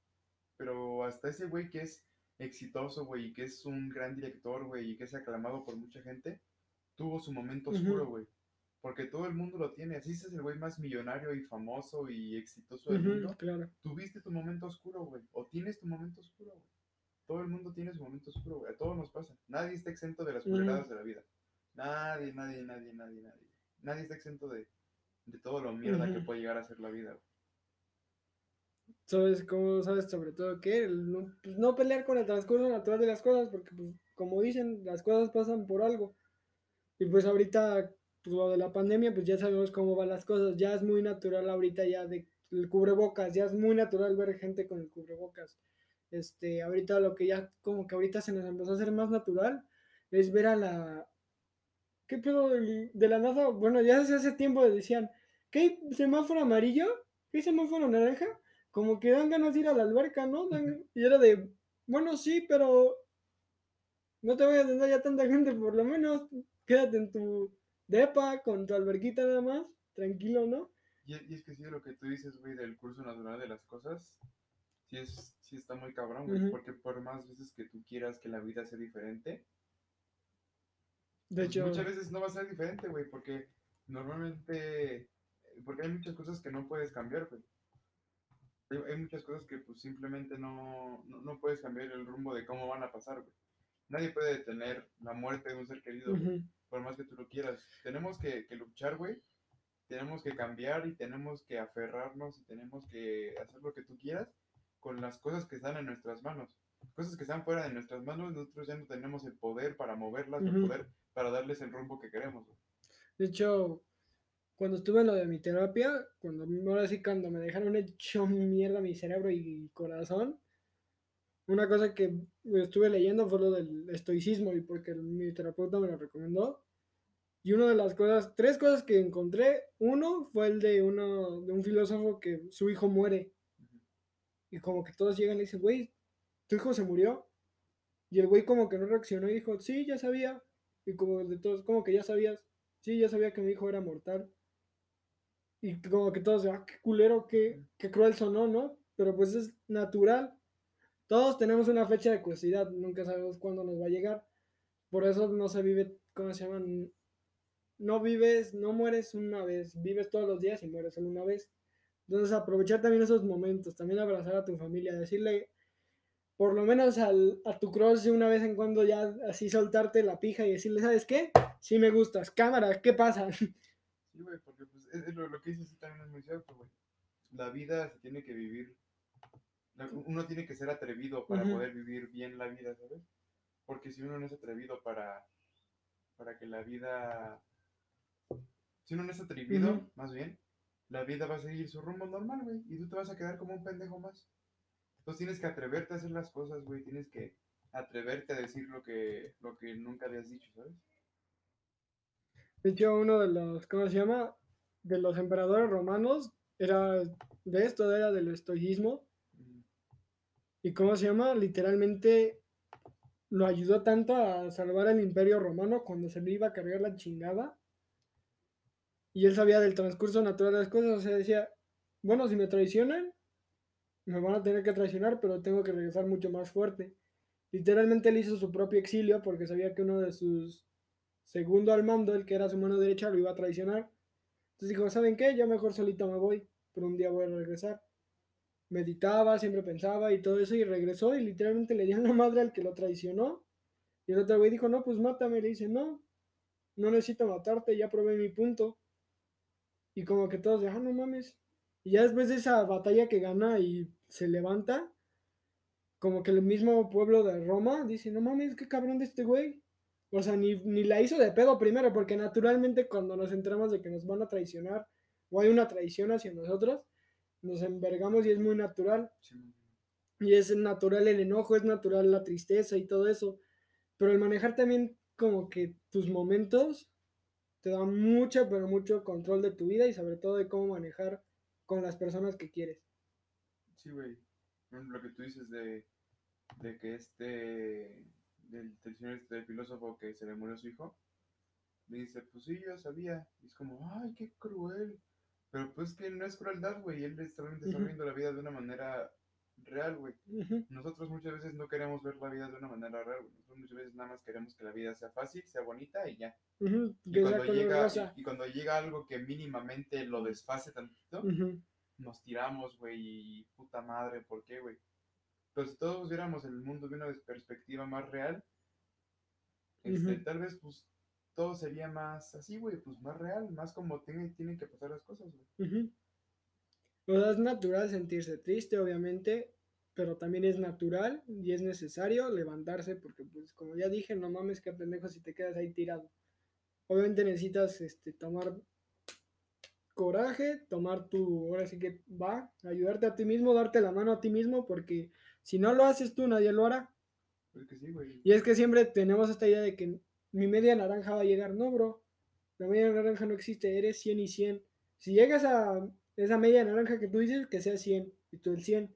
pero hasta ese güey que es exitoso, güey, y que es un gran director, güey, y que es aclamado por mucha gente, tuvo su momento oscuro, güey. Porque todo el mundo lo tiene. Así es el güey más millonario y famoso y exitoso del mundo claro. tuviste tu momento oscuro, güey. O tienes tu momento oscuro, güey. Todo el mundo tiene su momento oscuro, güey. A todos nos pasa. Nadie está exento de las Ujú. culeradas de la vida. Nadie, nadie, nadie, nadie, nadie. Nadie está exento de, de todo lo mierda que puede llegar a ser la vida, güey. ¿Sabes cómo sabes sobre todo que no, pues, no pelear con el transcurso natural de las cosas? Porque, pues, como dicen, las cosas pasan por algo. Y pues ahorita, pues lo de la pandemia, pues ya sabemos cómo van las cosas. Ya es muy natural ahorita ya de el cubrebocas, ya es muy natural ver gente con el cubrebocas. Este, ahorita lo que ya como que ahorita se nos empezó a hacer más natural es ver a la... ¿Qué pedo de la NASA? Bueno, ya desde hace tiempo decían, ¿qué semáforo amarillo? ¿Qué semáforo naranja? Como que dan ganas de ir a la alberca, ¿no? Dan- Y era de, bueno, sí, pero no te vayas a tener ya tanta gente, por lo menos quédate en tu depa con tu alberquita nada más, tranquilo, ¿no? Y, y es que sí, lo que tú dices, güey, del curso natural de las cosas, sí, es, sí está muy cabrón, güey. Porque por más veces que tú quieras que la vida sea diferente, De pues hecho, muchas veces no va a ser diferente, güey, porque normalmente, porque hay muchas cosas que no puedes cambiar, güey. Hay, hay muchas cosas que pues simplemente no, no, no puedes cambiar el rumbo de cómo van a pasar, güey. Nadie puede detener la muerte de un ser querido, por más que tú lo quieras. Tenemos que, que luchar, güey. Tenemos que cambiar y tenemos que aferrarnos y tenemos que hacer lo que tú quieras con las cosas que están en nuestras manos. Cosas que están fuera de nuestras manos, nosotros ya no tenemos el poder para moverlas, el poder para darles el rumbo que queremos. de hecho, cuando estuve en lo de mi terapia, cuando ahora sí cuando me dejaron hecho mierda mi cerebro y corazón, una cosa que estuve leyendo fue lo del estoicismo y porque mi terapeuta me lo recomendó. Y una de las cosas, tres cosas que encontré, uno fue el de uno de un filósofo que su hijo muere y como que todos llegan y dicen, güey, tu hijo se murió. Y el güey como que no reaccionó y dijo, sí, ya sabía. Y como de todos, como que ya sabías, sí, ya sabía que mi hijo era mortal. Y como que todos, ah, qué culero, qué, qué cruel sonó, ¿no? Pero pues es natural. Todos tenemos una fecha de curiosidad, nunca sabemos cuándo nos va a llegar. Por eso no se vive, ¿cómo se llama? No vives, no mueres una vez, vives todos los días y mueres solo una vez. Entonces aprovechar también esos momentos, también abrazar a tu familia, decirle, por lo menos al, a tu cross de una vez en cuando ya así soltarte la pija y decirle, ¿sabes qué? Sí me gustas, cámara, ¿qué pasa? Sí, güey, porque pues, es, lo, que dices también es muy cierto, güey. La vida se tiene que vivir. Uno tiene que ser atrevido para poder vivir bien la vida, ¿sabes? Porque si uno no es atrevido para, para que la vida... Si uno no es atrevido, más bien, la vida va a seguir su rumbo normal, güey. Y tú te vas a quedar como un pendejo más. Entonces tienes que atreverte a hacer las cosas, güey. Tienes que atreverte a decir lo que, lo que nunca habías dicho, ¿sabes? De hecho, uno de los, ¿cómo se llama? De los emperadores romanos era de esto, era del estoicismo. ¿Y cómo se llama? Literalmente lo ayudó tanto a salvar al imperio romano cuando se le iba a cargar la chingada. Y él sabía del transcurso natural de las cosas. O sea, decía, bueno, si me traicionan, me van a tener que traicionar, pero tengo que regresar mucho más fuerte. Literalmente él hizo su propio exilio porque sabía que uno de sus segundo al mando, el que era su mano derecha, lo iba a traicionar. Entonces dijo, ¿saben qué? Yo mejor solito me voy, pero un día voy a regresar. Meditaba, siempre pensaba y todo eso, y regresó y literalmente le dio la madre al que lo traicionó. Y el otro güey dijo, no, pues mátame. Le dice, no, no necesito matarte, ya probé mi punto. Y como que todos de, ah, no mames. Y ya después de esa batalla que gana y se levanta, como que el mismo pueblo de Roma dice, no mames, qué cabrón de este güey. O sea, ni, ni la hizo de pedo primero, porque naturalmente cuando nos enteramos de que nos van a traicionar o hay una traición hacia nosotros, nos envergamos y es muy natural. sí. Y es natural el enojo, es natural la tristeza y todo eso. Pero el manejar también como que tus momentos te da mucho, pero mucho control de tu vida y sobre todo de cómo manejar con las personas que quieres. Sí, güey. Lo que tú dices de, de que este, del, del este, del filósofo que se le murió su hijo, me dice, pues sí, yo sabía. Y es como, ay, qué cruel. Pero pues que no es crueldad, güey. Él está, está viendo la vida de una manera real, güey. Nosotros muchas veces no queremos ver la vida de una manera real, güey. Nosotros muchas veces nada más queremos que la vida sea fácil, sea bonita y ya. Y cuando, llega, y, y cuando llega algo que mínimamente lo desfase tantito, nos tiramos, güey, y puta madre, ¿por qué, güey? Pero si todos viéramos el mundo de una perspectiva más real, este, tal vez, pues, todo sería más así, güey, pues más real, más como tienen, tienen que pasar las cosas, güey. ujú. O sea, es natural sentirse triste, obviamente, pero también es natural y es necesario levantarse porque, pues, como ya dije, no mames, qué pendejo si te quedas ahí tirado. Obviamente necesitas este, tomar coraje, tomar tu, ahora sí que va, ayudarte a ti mismo, darte la mano a ti mismo, porque si no lo haces tú, nadie lo hará. Que sí, güey. Y es que siempre tenemos esta idea de que mi media naranja va a llegar. No, bro. La media naranja no existe. Eres 100 y 100. Si llegas a esa media naranja que tú dices, que sea 100 y tú el 100.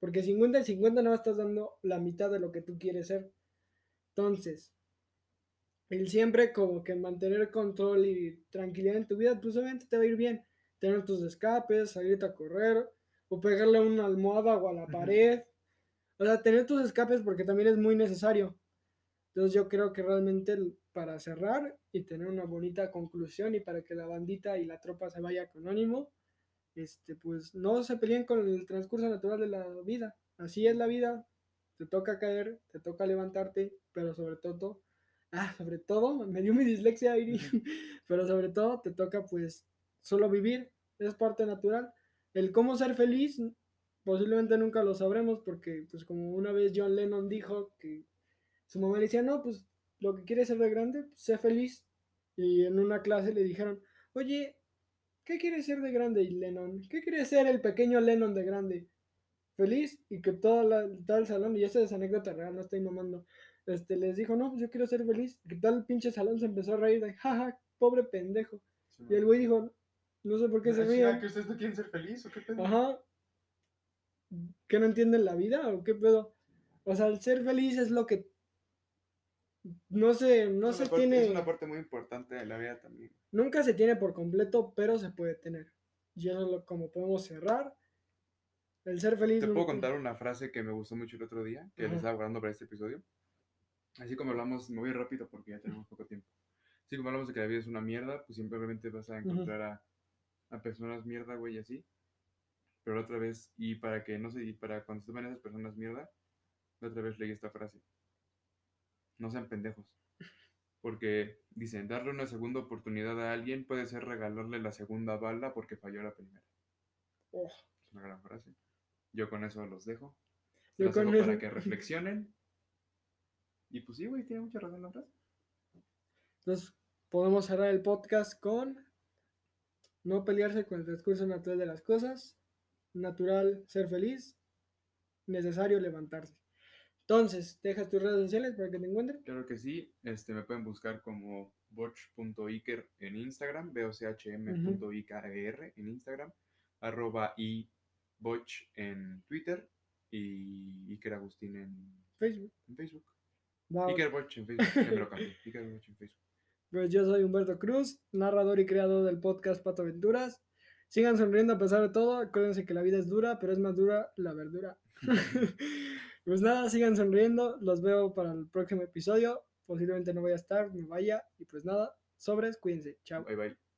Porque 50 y 50 no estás dando la mitad de lo que tú quieres ser. Entonces, el siempre como que mantener control y tranquilidad en tu vida, pues obviamente te va a ir bien. Tener tus escapes, salirte a correr, o pegarle una almohada o a la pared. O sea, tener tus escapes porque también es muy necesario. Entonces yo creo que realmente para cerrar y tener una bonita conclusión y para que la bandita y la tropa se vaya con ánimo, este, pues no se peleen con el transcurso natural de la vida. Así es la vida. Te toca caer, te toca levantarte, pero sobre todo, ah, sobre todo, me dio mi dislexia, Iri, pero sobre todo te toca pues solo vivir, es parte natural. El cómo ser feliz, posiblemente nunca lo sabremos porque pues como una vez John Lennon dijo que su mamá le decía, no, pues lo que quieres ser de grande, pues, sé feliz. Y en una clase le dijeron, oye, ¿qué quieres ser de grande, Lennon? ¿Qué quiere ser el pequeño Lennon de grande? Feliz y que toda la, todo el salón, y esa es anécdota real, no estoy mamando, este, les dijo, no, pues yo quiero ser feliz. Y que tal el pinche salón se empezó a reír de, jaja, pobre pendejo. Sí, Y el güey dijo, no sé por qué se ¿Es verdad ríen. que ustedes no quieren ser feliz o qué pedo? Ajá. ¿Que no entienden la vida o qué pedo? O sea, el ser feliz es lo que no se, no se parte, tiene, es una parte muy importante de la vida también. nunca se tiene por completo, pero se puede tener. Y eso es lo, como podemos cerrar. El ser feliz. Te puedo nunca- contar una frase que me gustó mucho el otro día, que Ajá. le estaba guardando para este episodio. Así como hablamos, me voy rápido porque ya tenemos poco tiempo. Así como hablamos de que la vida es una mierda, pues simplemente vas a encontrar a, a personas mierda, güey, así. Pero otra vez, y para que no sé, y para cuando se ven esas personas mierda, otra vez leí esta frase. No sean pendejos. Porque dicen, darle una segunda oportunidad a alguien puede ser regalarle la segunda bala porque falló la primera. Oh, Es una gran frase. Yo con eso los dejo. yo Los con dejo para que reflexionen. Y pues sí, güey, tiene mucha razón la frase. Entonces, podemos cerrar el podcast con no pelearse con el transcurso natural de las cosas, natural ser feliz, necesario levantarse. Entonces, dejas tus redes sociales para que te encuentren. Claro que sí, este, me pueden buscar como boch.iker en Instagram, bochm.iker en Instagram, arroba y boch en Twitter y Iker Agustín en Facebook. en Facebook. Va. Iker Boch en Facebook. Iker en Facebook. Pues yo soy Humberto Cruz, narrador y creador del podcast Pato Aventuras. Sigan sonriendo a pesar de todo. Acuérdense que la vida es dura, pero es más dura la verdura. pues nada, sigan sonriendo. Los veo para el próximo episodio. Posiblemente no voy a estar, me vaya. Y pues nada, sobres, cuídense. Chao. Bye bye.